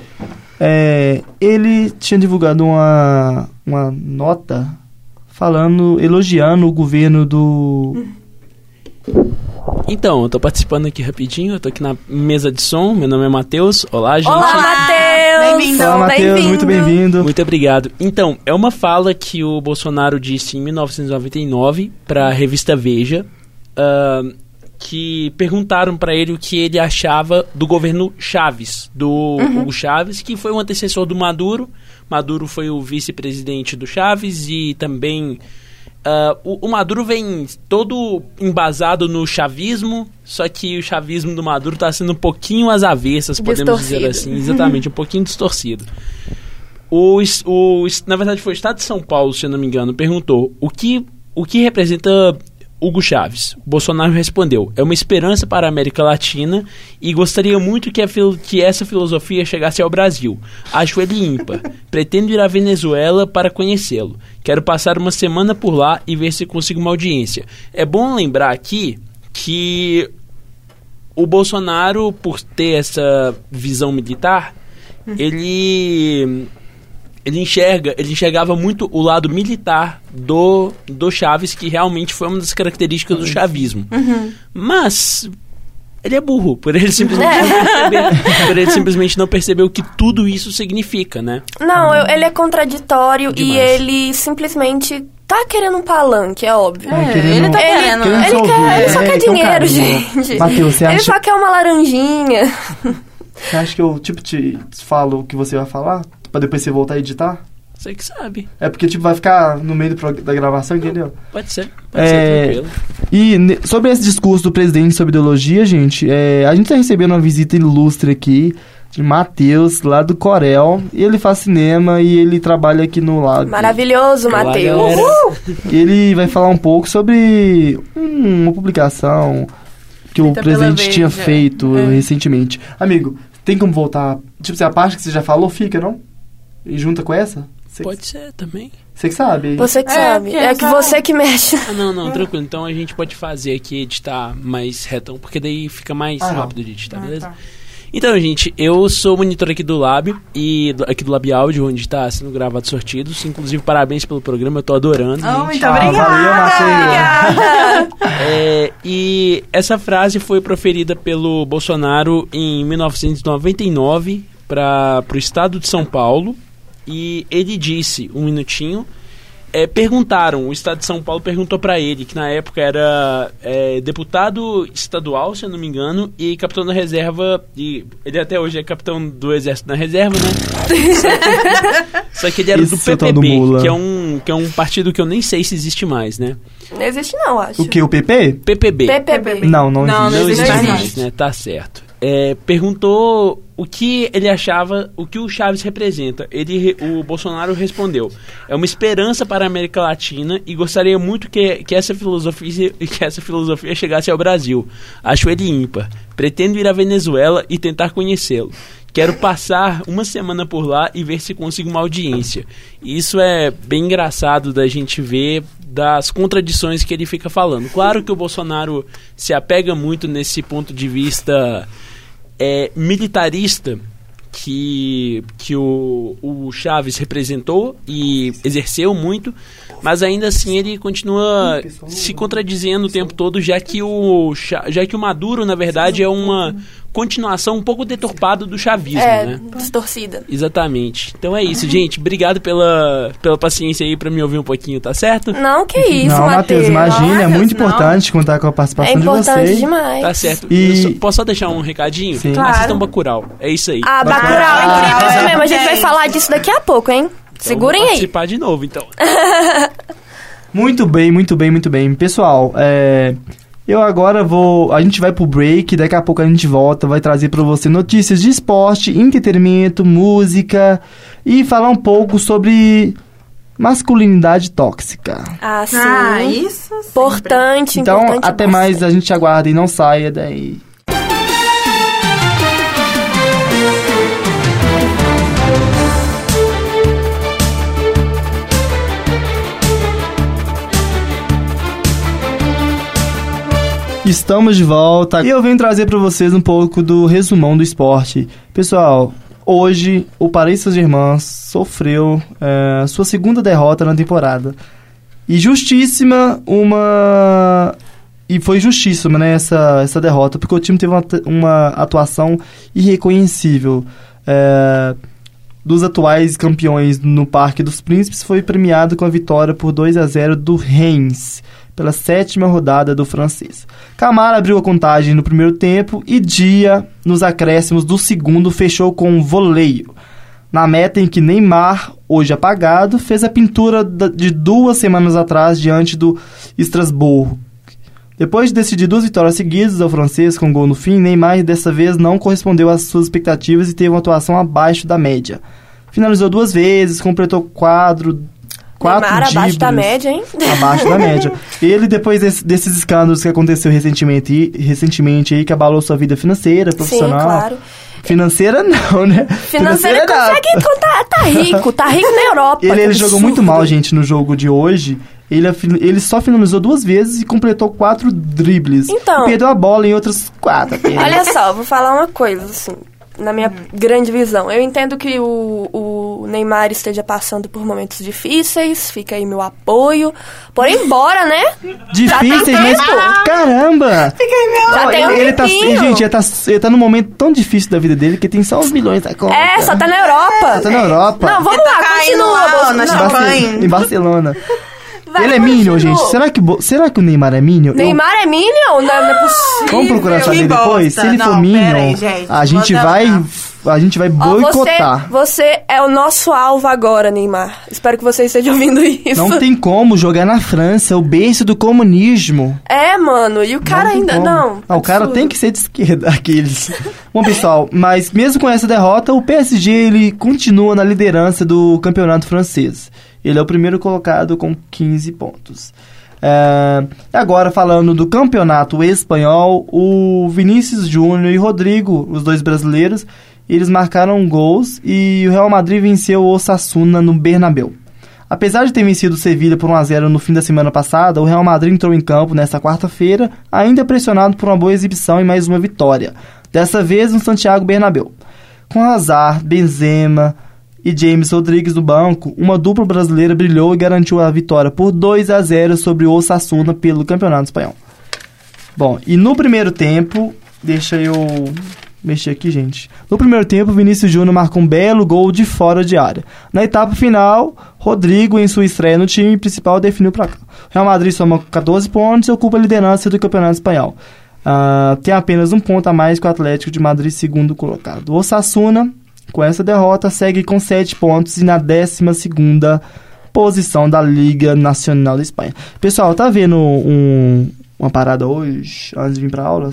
é, ele tinha divulgado uma, uma nota falando, elogiando o governo do... Então, eu tô participando aqui rapidinho, eu tô aqui na mesa de som, meu nome é Matheus. Olá, gente. Olá, Matheus! Bem-vindo. Fala, Matheus, muito bem-vindo. Muito obrigado. Então, é uma fala que o Bolsonaro disse em 1999 para a revista Veja, ah, que perguntaram para ele o que ele achava do governo Chaves, do Hugo Chaves, que foi o antecessor do Maduro. Maduro foi o vice-presidente do Chaves e também ah, o, o Maduro vem todo embasado no chavismo, só que o chavismo do Maduro está sendo um pouquinho às avessas, podemos dizer assim, exatamente, um pouquinho distorcido. O, o, na verdade, foi o Estado de São Paulo, se eu não me engano, perguntou o que, o que representa Hugo Chaves. Bolsonaro respondeu: é uma esperança para a América Latina e gostaria muito que, fil- que essa filosofia chegasse ao Brasil. Acho ele ímpar. Pretendo ir à Venezuela para conhecê-lo. Quero passar uma semana por lá e ver se consigo uma audiência. É bom lembrar aqui que o Bolsonaro, por ter essa visão militar, ele ele enxerga, ele enxergava muito o lado militar do do Chaves, que realmente foi uma das características do chavismo. Mas ele é burro, por ele simplesmente não perceber, por ele simplesmente não perceber o que tudo isso significa, né? Não, eu- ele é contraditório e Demais. ele simplesmente tá querendo um palanque, é óbvio. É, querendo- ele tá Ele- querendo. querendo né? Ele, só quer, ele só é, quer então, dinheiro, gente. Matheus, você ele acha- só quer uma laranjinha. Você acha que eu, tipo, te falo o que você vai falar? Pra depois você voltar a editar? Você que sabe. É porque, tipo, vai ficar no meio do da gravação, entendeu? Pode ser. Pode É, ser tranquilo. E sobre esse discurso do presidente sobre ideologia, gente, é, a gente tá recebendo uma visita ilustre aqui de Matheus, lá do Corel. E ele faz cinema e ele trabalha aqui no lado. Maravilhoso, Matheus. Ele vai falar um pouco sobre hum, uma publicação que o Feita pela presidente tinha feito É. recentemente. Amigo, tem como voltar? Tipo, se a parte que você já falou fica, não? E junta com essa? Você, Pode ser também. você que sabe. Você que É, sabe. É que essa- você que mexe. Ah, não, não, tranquilo. Então a gente pode fazer aqui, editar mais retão, porque daí fica mais Ah, rápido de editar, Ah, beleza? tá. Então, gente, eu sou monitor aqui do Lab e do- aqui do Lab Áudio, onde está sendo gravado sortidos. Inclusive, parabéns pelo programa, eu tô adorando. Oh, gente. muito Ah, obrigada. valeu, Matheus. É, e essa frase foi proferida pelo Bolsonaro em 1999 para o estado de São Paulo. E ele disse, um minutinho, é, perguntaram, o estado de São Paulo perguntou para ele, que na época era é, deputado estadual, se eu não me engano, e capitão da reserva, e ele até hoje é capitão do exército na reserva, né? Só que, só que ele era Esse do PPB, que é, um, que é um partido que eu nem sei se existe mais, né? Não existe não, acho. O que? O PP? PPB. PPB. Não, não, Não, existe. Não existe existe mais, mais. né? Tá certo. É, perguntou o que ele achava, o que o Chaves representa. Ele, o Bolsonaro respondeu: é uma esperança para a América Latina e gostaria muito que, que essa filosofia que essa filosofia chegasse ao Brasil. Acho ele ímpar. Pretendo ir à Venezuela e tentar conhecê-lo. Quero passar uma semana por lá e ver se consigo uma audiência. Isso é bem engraçado da gente ver das contradições que ele fica falando. Claro que o Bolsonaro se apega muito nesse ponto de vista é, militarista que, que o, o Chaves representou e exerceu muito, mas ainda assim ele continua se contradizendo o tempo todo, já que o, já que o Maduro, na verdade, é uma continuação um pouco deturpada do chavismo, É, né? distorcida. Exatamente. Então é isso, gente. Obrigado pela, pela paciência aí pra me ouvir um pouquinho, tá certo? Não, que isso, não, Matheus, Matheus. imagina, é Nossa, muito não. importante contar com a É participação de importante vocês. demais. Tá certo. E- só- posso só deixar um recadinho? Sim. Claro. Assistam Bacurau. É isso aí. Ah, Bacurau. Bacurau, é incrível isso mesmo. A gente vai falar disso daqui a pouco, hein? Então, Segurem vou aí. participar de novo, então. Muito bem, muito bem, muito bem. Pessoal, é, eu agora vou. A gente vai pro break, daqui a pouco a gente volta, vai trazer pra você notícias de esporte, entretenimento, música e falar um pouco sobre masculinidade tóxica. Ah, sim. Ah, isso sempre. Importante, Então, importante até bastante. mais, a gente aguarda e não saia daí. Estamos de volta e eu venho trazer para vocês um pouco do resumão do esporte. Pessoal, hoje o Paris Saint-Germain sofreu eh, sua segunda derrota na temporada. E justíssima uma. E foi justíssima, né, essa, essa derrota, porque o time teve uma, uma atuação irreconhecível. É, dos atuais campeões no Parque dos Príncipes, foi premiado com a vitória por 2 a 0 do Reims, pela sétima rodada do francês. Camara abriu a contagem no primeiro tempo e Dia, nos acréscimos do segundo, fechou com um voleio. Na meta em que Neymar, hoje apagado, fez a pintura de duas semanas atrás diante do Estrasburgo. Depois de decidir duas vitórias seguidas ao francês com gol no fim, Neymar dessa vez não correspondeu às suas expectativas e teve uma atuação abaixo da média. Finalizou duas vezes, completou quadro, quatro Neymar abaixo da média, hein? Abaixo da média. Ele, depois desse- desses escândalos que aconteceu recentemente, recentemente aí, que abalou sua vida financeira, profissional. Sim, claro. Financeira não, né? Financeiro ele não. consegue contar. Tá rico, tá rico na Europa. Ele, ele jogou muito mal, gente, no jogo de hoje. Ele, ele só finalizou duas vezes e completou quatro dribles. Então- E perdeu a bola em outras quatro. apenas. Olha só, vou falar uma coisa, assim, na minha grande visão. Eu entendo que o, o Neymar esteja passando por momentos difíceis, fica aí meu apoio. Porém, bora, né? Difíceis, mas. tempo. Caramba! Já Ó, tem um ele, ele tá, gente, ele tá, ele tá num momento tão difícil da vida dele que tem só os milhões da conta. É, só tá na Europa. Tá na Europa. Não, vamos Ele tá lá, caindo continua. lá, na Em não, Barce- champanhe. Em Barcelona. Vai, ele é. Minion, gente. Será que, será que o Neymar é Minion? Eu- Neymar é Minion? Não, não é possível. Vamos procurar Que saber depois? bosta. Se ele for Não, Minion, pera aí, gente. a gente Vou vai. dar- A gente vai boicotar. você, você é o nosso alvo agora, Neymar. Espero que você esteja ouvindo isso. Não tem como jogar na França, o berço do comunismo. É, mano, e o cara tem ainda. como. Não. Ah, o cara tem que ser de esquerda, aqueles. Bom, pessoal, mas mesmo com essa derrota, o PSG ele continua na liderança do campeonato francês. Ele é o primeiro colocado com 15 pontos. É, agora, falando do campeonato espanhol, o Vinícius Júnior e Rodrigo, os dois brasileiros, eles marcaram gols e o Real Madrid venceu o Osasuna no Bernabéu. Apesar de ter vencido o Sevilha por 1x0 no fim da semana passada, o Real Madrid entrou em campo nesta quarta-feira, ainda pressionado por uma boa exibição e mais uma vitória. Dessa vez no Santiago Bernabéu. Com Hazard, Benzema e James Rodrigues no banco, uma dupla brasileira brilhou e garantiu a vitória por 2 a 0 sobre o Osasuna pelo Campeonato Espanhol. Bom, e no primeiro tempo, deixa eu mexer aqui, gente. No primeiro tempo, Vinícius Júnior marcou um belo gol de fora de área. Na etapa final, Rodrigo, em sua estreia no time principal, definiu para cá. Real Madrid soma 14 pontos e ocupa a liderança do Campeonato Espanhol. Ah, tem apenas um ponto a mais que o Atlético de Madrid, segundo colocado. O Osasuna, com essa derrota, segue com 7 pontos e na 12 posição da Liga Nacional da Espanha. Pessoal, tá vendo um- uma parada hoje, antes de vir pra aula,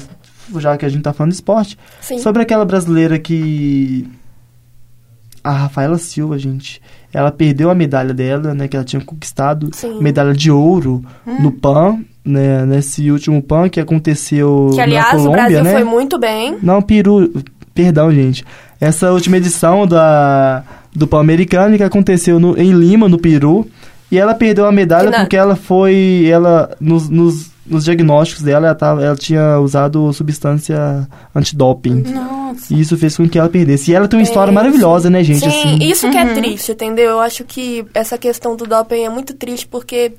já que a gente tá falando de esporte, Sim. sobre aquela brasileira que. A Rafaela Silva, gente. Ela perdeu a medalha dela, né? Que ela tinha conquistado. Sim. Medalha de ouro no PAN, né? Nesse último PAN que aconteceu Que, na aliás, Colômbia, o Brasil né? foi muito bem. Não, peru. Perdão, gente. Essa última edição da, do Pan-Americano que aconteceu no- em Lima, no Peru. E ela perdeu a medalha porque ela foi. Ela. Nos, nos, nos diagnósticos dela, ela, tava, ela tinha usado substância antidoping. Nossa. E isso fez com que ela perdesse. E ela tem uma história É, maravilhosa, né, gente? Sim, assim. isso que é triste, entendeu? Eu acho que essa questão do doping é muito triste porque,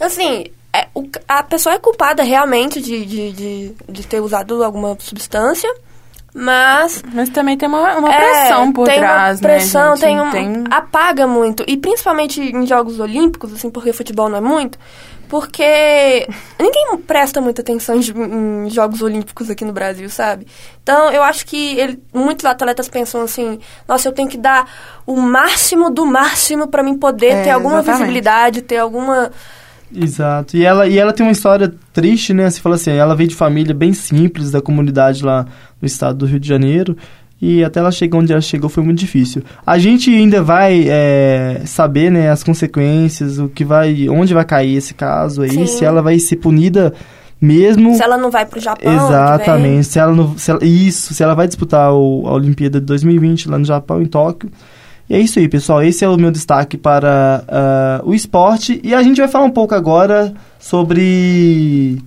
assim, é, o- a pessoa é culpada realmente de, de, de, de ter usado alguma substância, mas Mas também tem uma, uma É, pressão por tem trás, uma pressão, né, tem um, apaga muito. E principalmente em Jogos Olímpicos, assim, porque futebol não é muito, porque ninguém presta muita atenção em, em Jogos Olímpicos aqui no Brasil, sabe? Então, eu acho que ele- muitos atletas pensam assim, nossa, eu tenho que dar o máximo do máximo pra mim poder É, ter alguma exatamente. visibilidade, ter alguma... Exato. E ela, e ela tem uma história triste, né? Você fala assim, ela veio de família bem simples da comunidade lá no estado do Rio de Janeiro. E até ela chegar onde ela chegou foi muito difícil. A gente ainda vai é, saber, né, as consequências, o que vai, onde vai cair esse caso aí, Sim. se ela vai ser punida mesmo. Se ela não vai pro Japão, vem. Exatamente. Se ela não, se ela- isso, se ela vai disputar o- a Olimpíada de 2020 lá no Japão, em Tóquio. E é isso aí, pessoal. Esse é o meu destaque para ah, o esporte. E a gente vai falar um pouco agora sobre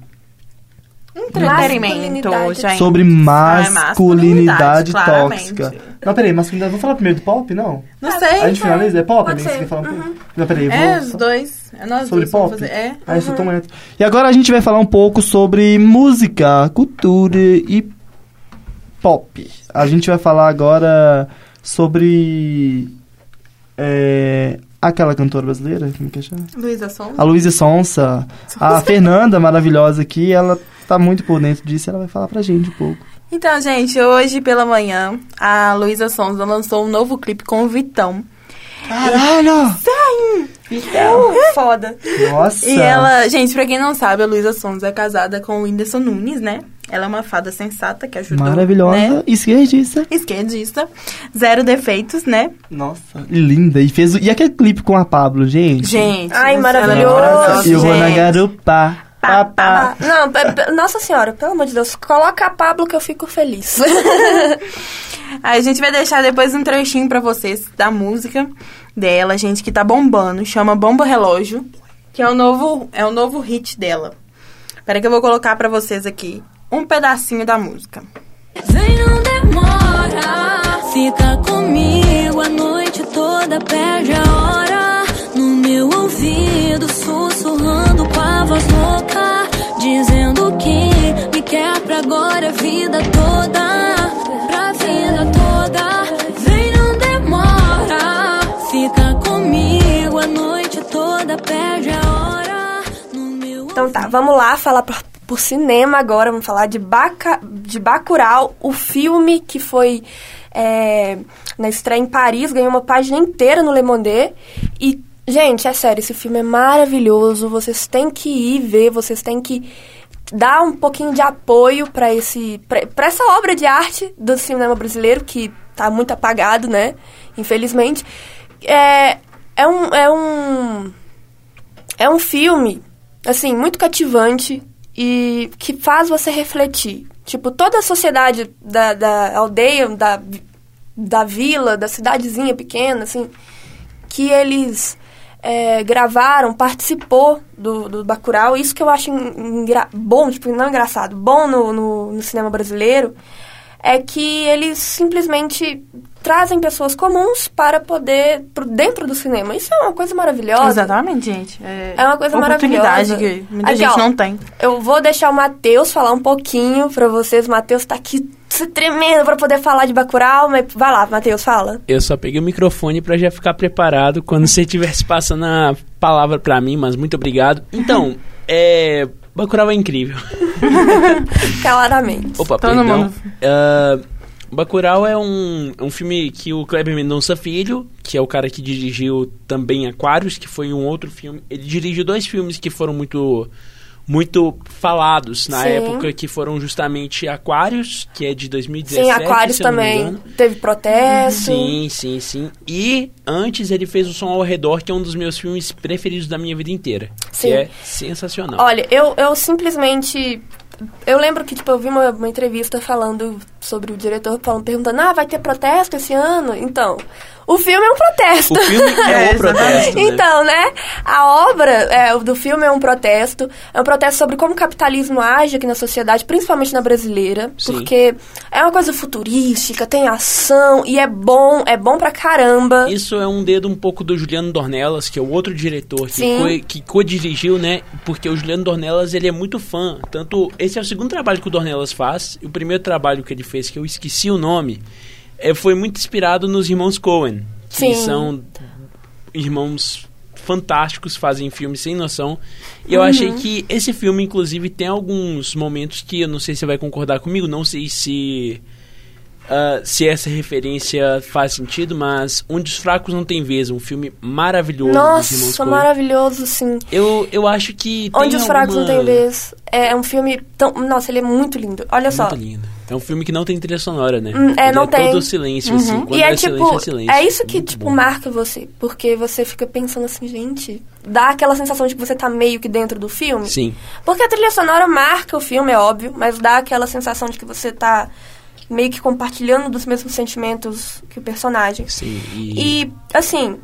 Entretenimento, Masculinidade. gente. sobre Ah, masculinidade masculinidade, tóxica. claramente. Não, peraí, masculinidade. Vamos falar primeiro do pop, não? Não sei. a gente finaliza? É pop? Pode né? Ser. falar um pouco? Não, peraí, É, vou... os dois. É nós Sobre pop? fazer. É. Ah, isso eu tô muito. E agora a gente vai falar um pouco sobre música, cultura e pop. A gente vai falar agora sobre é, aquela cantora brasileira, como que chama? Luísa Sonza. A Luísa Sonsa. A Fernanda, maravilhosa aqui, ela tá muito por dentro disso, ela vai falar pra gente um pouco. Então, gente, hoje pela manhã, a Luísa Sonza lançou um novo clipe com o Vitão. Caralho! Uh, foda. Nossa! E ela, gente, pra quem não sabe, a Luísa Sonza é casada com o Whindersson Nunes, né? Ela é uma fada sensata que ajudou. Maravilhosa, Né? esquerdista. Esquerdista. Zero defeitos, né? Nossa, linda. E fez E aquele clipe com a Pablo, gente? Gente. Ai, ela é maravilhoso, maravilhosa, Eu vou na garupa. Papá. pá. Não, nossa senhora, pelo amor de Deus, coloca a Pablo que eu fico feliz. A gente vai deixar depois um trechinho pra vocês da música dela, gente, que tá bombando. Chama Bomba Relógio, que é o novo, é o novo hit dela. Espera que eu vou colocar pra vocês aqui um pedacinho da música. Vem, não demora. Fica comigo a noite toda, perde a hora. No meu ouvido, sussurrando com a voz louca. Dizendo que me quer pra agora, a vida toda. Pra vida toda. Vem, não demora. Fica comigo a noite toda, perde a hora. No meu Então tá, vamos lá falar por, cinema agora. Vamos falar de, Baca, de Bacurau, o filme que foi é, na estreia em Paris, ganhou uma página inteira no Le Monde. E, gente, é sério, esse filme é maravilhoso. Vocês têm que ir ver, vocês têm que dar um pouquinho de apoio para esse pra essa obra de arte do cinema brasileiro que tá muito apagado, né? Infelizmente. É, é um. É um é um filme, assim, muito cativante e que faz você refletir. Tipo, toda a sociedade da, da aldeia, da, da vila, da cidadezinha pequena, assim, que eles é, gravaram, participou do, do Bacurau. Isso que eu acho bom, tipo, não engraçado, bom no, no, no cinema brasileiro, é que eles simplesmente trazem pessoas comuns para poder, pro, dentro do cinema. Isso é uma coisa maravilhosa. Exatamente, gente. É, É uma coisa oportunidade maravilhosa. que muita Aqui, gente ó. não tem. Eu vou deixar o Matheus falar um pouquinho pra vocês. O Matheus tá aqui se tremendo pra poder falar de Bacurau, mas vai lá, Matheus, fala. Eu só peguei o microfone pra já ficar preparado quando você estivesse passando a palavra pra mim, mas muito obrigado. Então, é. Bacurau é incrível. Claramente. Opa, Todo perdão. mundo. Ah, Bacurau é um, um filme que o Kleber Mendonça Filho, que é o cara que dirigiu também Aquários, que foi um outro filme. Ele dirigiu dois filmes que foram muito muito falados na Sim. época, que foram justamente Aquários, que é de 2017, Sim, Aquários também teve protesto. Sim, sim, sim. E antes ele fez o Som ao Redor, que é um dos meus filmes preferidos da minha vida inteira. Sim. Que é sensacional. Olha, eu, eu simplesmente. Eu lembro que, tipo, eu vi uma, uma entrevista falando sobre o diretor falando, perguntando, ah, vai ter protesto esse ano? Então, o filme é um protesto. O filme é, É, um protesto, né? Então, né? A obra é, do filme é um protesto. É um protesto sobre como o capitalismo age aqui na sociedade, principalmente na brasileira. Sim. Porque é uma coisa futurística, tem ação e é bom, é bom pra caramba. Isso é um dedo um pouco do Juliano Dornelas, que é o outro diretor que, Sim. co- que co-dirigiu, né? Porque o Juliano Dornelas, ele é muito fã. Tanto, esse é o segundo trabalho que o Dornelas faz. E o primeiro trabalho que ele fez, que eu esqueci o nome, é, foi muito inspirado nos irmãos Coen. Que Sim. são irmãos fantásticos, fazem filmes sem noção. E eu achei que esse filme, inclusive, tem alguns momentos que eu não sei se você vai concordar comigo, não sei se ah, se essa referência faz sentido, mas Onde os Fracos Não Têm Vez, um filme maravilhoso Nossa, maravilhoso, sim. Eu, eu acho que tem Onde os fracos não alguma- têm vez. É um filme tão. Nossa, ele é muito lindo. Olha só. Muito lindo. É um filme que não tem trilha sonora, né? Hum, é, Ele não é tem. todo silêncio, assim. Quando E é, silêncio, tipo, é silêncio. é isso que, Muito tipo, bom. marca você. Porque você fica pensando assim, gente. Dá aquela sensação de que você tá meio que dentro do filme. Sim. Porque a trilha sonora marca o filme, é óbvio, mas dá aquela sensação de que você tá meio que compartilhando dos mesmos sentimentos que o personagem. Sim. E, E, assim,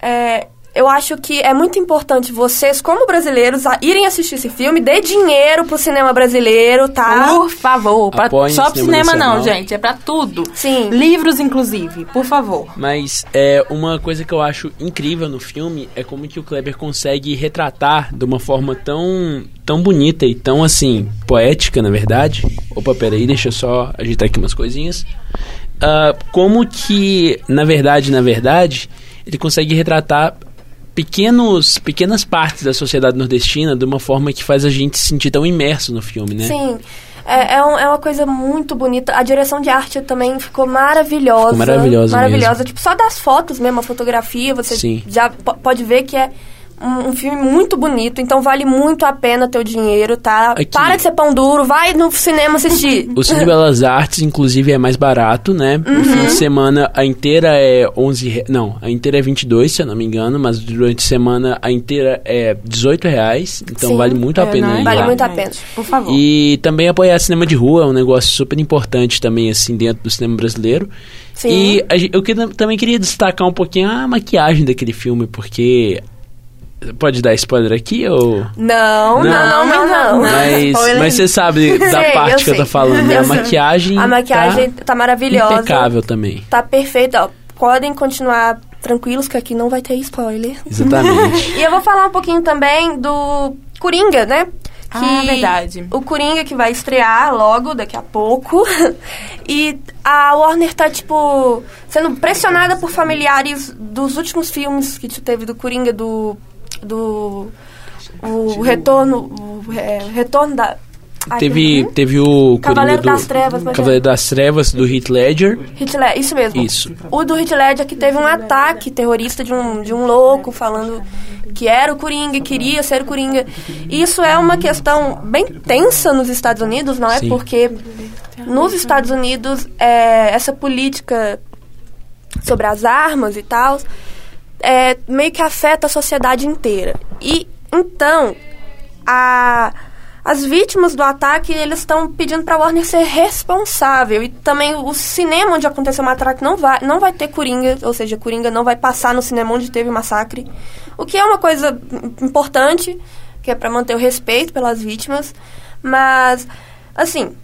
é, eu acho que é muito importante vocês, como brasileiros, a- irem assistir esse filme, dê dinheiro pro cinema brasileiro, tá? Por favor. Pra, só pro cinema cinema não, gente. É pra tudo. Sim. Livros, inclusive. Por favor. Mas é uma coisa que eu acho incrível no filme é como que o Kleber consegue retratar de uma forma tão tão bonita e tão assim poética, na verdade. Opa, peraí, deixa eu só ajeitar aqui umas coisinhas. Ah, como que, na verdade, na verdade, ele consegue retratar pequenos pequenas partes da sociedade nordestina de uma forma que faz a gente se sentir tão imerso no filme, né? Sim. É, é, um- é uma coisa muito bonita. A direção de arte também ficou maravilhosa. Ficou maravilhosa Maravilhosa. mesmo. Tipo, só das fotos mesmo, a fotografia, você Sim. já po- pode ver que é um, um filme muito bonito. Então vale muito a pena teu dinheiro, tá? Aqui. Para de ser pão duro, vai no cinema assistir. O Cine Belas Artes, inclusive, é mais barato, né? No Uhum. fim de semana, a inteira é 11... Re... Não, a inteira é 22, se eu não me engano. Mas durante a semana, a inteira é 18 reais. Então, Sim. vale muito a É, pena né? ir Vale lá. muito a pena. Por favor. E também apoiar cinema de rua é um negócio super importante também, assim, dentro do cinema brasileiro. Sim. E a eu que- também queria destacar um pouquinho a maquiagem daquele filme, porque... Pode dar spoiler aqui ou... Não, não, Não. não, não, não. Mas, mas você sabe da Sei, parte eu que eu tô falando, né? A maquiagem A maquiagem tá tá, maravilhosa. impecável também. Tá perfeita, ó. Podem continuar tranquilos que aqui não vai ter spoiler. Exatamente. E eu vou falar um pouquinho também do Coringa, né? Ah, verdade. O Coringa que vai estrear logo, daqui a pouco. e a Warner tá, tipo, sendo pressionada por familiares dos últimos filmes que teve do Coringa, do. Do. O retorno. O é, retorno da. Ai, teve, como é? teve o Cavaleiro Coringa do, das Trevas, é- Cavaleiro das Trevas do Heath Ledger. Heath Ledger, isso mesmo. Isso. O do Heath Ledger que teve um ataque terrorista de um, de um louco falando que era o Coringa, queria ser o Coringa. Isso é uma questão bem tensa nos Estados Unidos, não é? Sim. Porque nos Estados Unidos é, essa política sobre as armas e tal é, meio que afeta a sociedade inteira. E então a as vítimas do ataque, eles estão pedindo pra Warner ser responsável. E também o cinema onde aconteceu o massacre não vai, não vai ter Coringa, ou seja, Coringa não vai passar no cinema onde teve o massacre. O que é uma coisa importante, que é pra manter o respeito pelas vítimas. Mas, assim,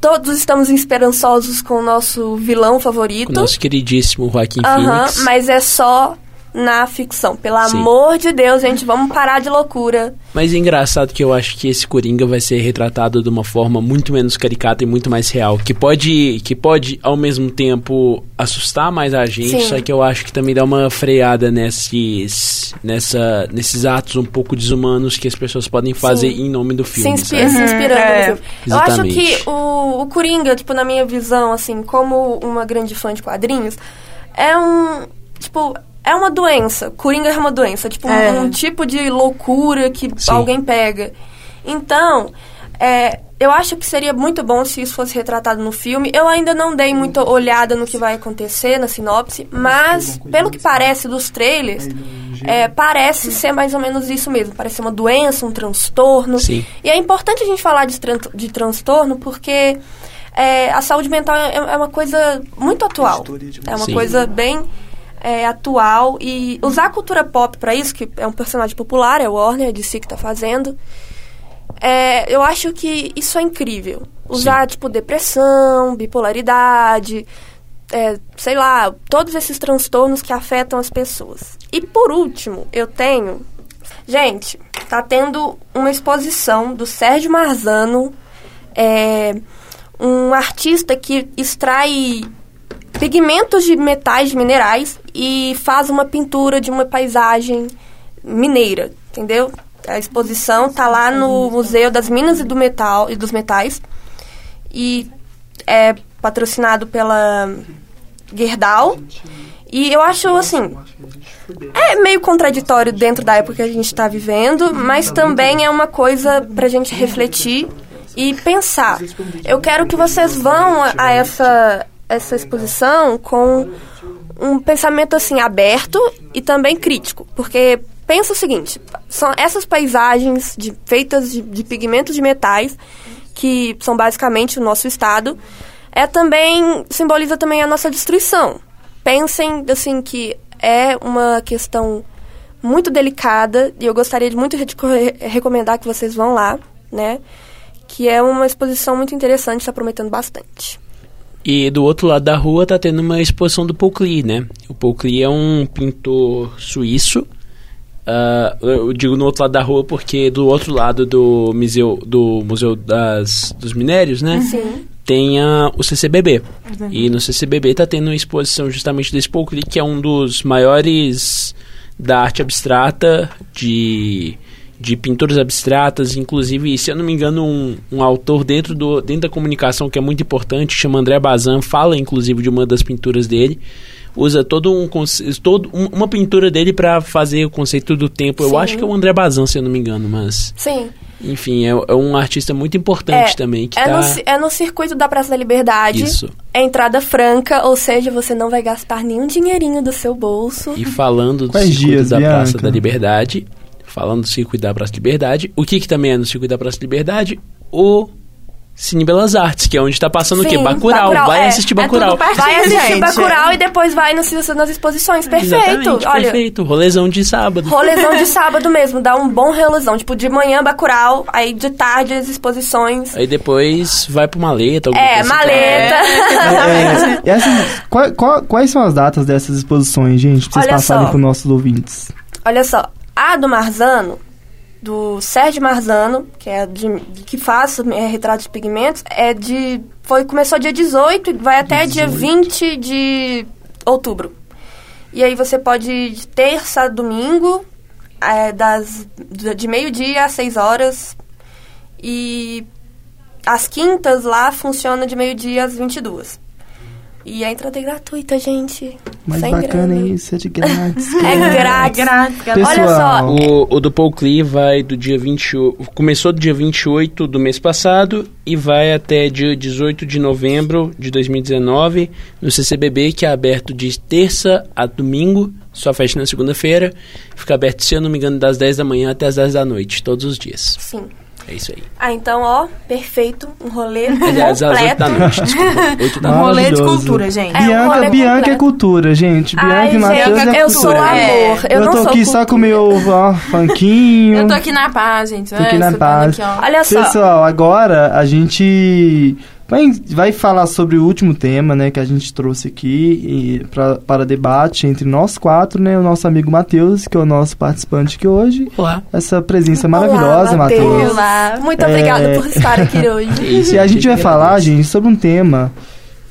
todos estamos esperançosos com o nosso vilão favorito. Com o nosso queridíssimo Joaquim Aham, Phoenix. mas é só na ficção. Pelo Sim. amor de Deus, gente, vamos parar de loucura. Mas é engraçado que eu acho que esse Coringa vai ser retratado de uma forma muito menos caricata e muito mais real. Que pode, que pode ao mesmo tempo, assustar mais a gente, Sim. só que eu acho que também dá uma freada nesses, nessa, nesses atos um pouco desumanos que as pessoas podem fazer Sim. em nome do se, filme. inspi- sabe? se inspirando é. no filme. Eu acho Exatamente. que o, o Coringa, tipo, na minha visão, assim, como uma grande fã de quadrinhos, é um. Tipo, é uma doença. Coringa é uma doença. Tipo, um- É. um, tipo de loucura que Sim. alguém pega. Então, é, eu acho que seria muito bom se isso fosse retratado no filme. Eu ainda não dei muita olhada no que vai acontecer na sinopse, mas, pelo que parece dos trailers, é, parece ser mais ou menos isso mesmo. Parece ser uma doença, um transtorno. Sim. E é importante a gente falar de, tran de transtorno porque é, a saúde mental é, é uma coisa muito atual. É uma Sim. coisa bem é, atual. E usar a cultura pop pra isso, que é um personagem popular, é o Warner, de si que tá fazendo. É, eu acho que isso é incrível. Usar, tipo, depressão, bipolaridade, é, sei lá, todos esses transtornos que afetam as pessoas. E por último, eu tenho. Gente, tá tendo uma exposição do Sérgio Marzano, é, um artista que extrai pigmentos de metais, minerais, e faz uma pintura de uma paisagem mineira, entendeu? A exposição tá lá no Museu das Minas e do Metal e dos Metais e é patrocinado pela Gerdau. E eu acho assim, é meio contraditório dentro da época que a gente está vivendo, mas também é uma coisa pra gente refletir e pensar. Eu quero que vocês vão a, a essa essa exposição com um pensamento assim aberto e também crítico, porque pensa o seguinte, são essas paisagens de- feitas de, de pigmentos de metais que são basicamente o nosso estado, é também simboliza também a nossa destruição. Pensem assim que é uma questão muito delicada e eu gostaria muito de co- recomendar que vocês vão lá, né? Que é uma exposição muito interessante, está prometendo bastante. E do outro lado da rua tá tendo uma exposição do Paul Klee, né? O Paul Klee é um pintor suíço. Ah, eu digo no outro lado da rua porque do outro lado do museu, do museu das, dos minérios, né? Sim. Tem a, o CCBB. E no CCBB tá tendo uma exposição justamente desse Paul Klee, que é um dos maiores da arte abstrata, de, de pinturas abstratas, inclusive, se eu não me engano, um, um autor dentro, do, dentro da comunicação que é muito importante, chama André Bazin, fala inclusive de uma das pinturas dele, usa todo um todo um- uma pintura dele para fazer o conceito do tempo. Eu Sim. acho que é o André Bazin, se eu não me engano, mas Sim. enfim, é, é um artista muito importante também que é, tá no, é no circuito da Praça da Liberdade. Isso. É entrada franca, ou seja, você não vai gastar nenhum dinheirinho do seu bolso. E falando do Quais circuito dias, da Praça Bianca? da Liberdade, falando do circuito da Praça da Liberdade, o que que também é no circuito da Praça da Liberdade? O Cine Belas Artes, que é onde tá passando o quê? Sim, Bacurau. Bacurau, Vai é. assistir É Bacurau. pertinho, Vai assistir gente. Bacurau e depois vai nas, nas exposições. Perfeito. Exatamente, Olha, perfeito. Rolezão de sábado. rolezão de sábado mesmo. Dá um bom rolezão. Tipo, de manhã Bacurau, aí de tarde as exposições. Aí depois vai pro maleta. É, assim. maleta. É, e essas- qua- qua- quais são as datas dessas exposições, gente? Pra vocês Olha passarem só. nossos ouvintes. Olha só, a do Marzano, do Sérgio Marzano, que é de, que faz é, retratos de pigmentos, é de foi começou dia 18 e vai até dia 20 de outubro. E aí você pode ir de terça a domingo, é, das de meio-dia às 6 horas. E as quintas lá funciona de meio-dia às 22. E a entrada é gratuita, gente. Mais Sem bacana grana. isso, é de grátis. É grátis. Grátis, Olha só, Pessoal, O, o do Paul Klee vai do dia 28. Começou do dia 28 do mês passado e vai até dia 18 de novembro de 2019 no CCBB, que é aberto de terça a domingo, só fecha na segunda-feira. Fica aberto, se eu não me engano, das 10 da manhã até as 10 da noite, todos os dias. Sim. É isso aí. Ah, então, ó, perfeito. Um rolê Aliás, às 8 completo. da noite, desculpa. 8 da noite. rolê de cultura, gente. É, um Bianca, rolê Bianca é completo. cultura, gente. Bianca Ai, e Matheus gente, é eu sou amor. Eu, Eu, não tô aqui só cultura. com o meu ó, funkinho. Eu tô aqui na paz, gente. Tô aqui É, na paz. aqui, ó. Olha só. Pessoal, agora a gente vai, vai falar sobre o último tema, né, que a gente trouxe aqui e pra, para debate entre nós quatro, né, o nosso amigo Matheus, que é o nosso participante aqui hoje. Olá. Essa presença Olá, maravilhosa, Matheus. Olá. Muito É. obrigada por estar aqui hoje. E a gente vai falar, gente, sobre um tema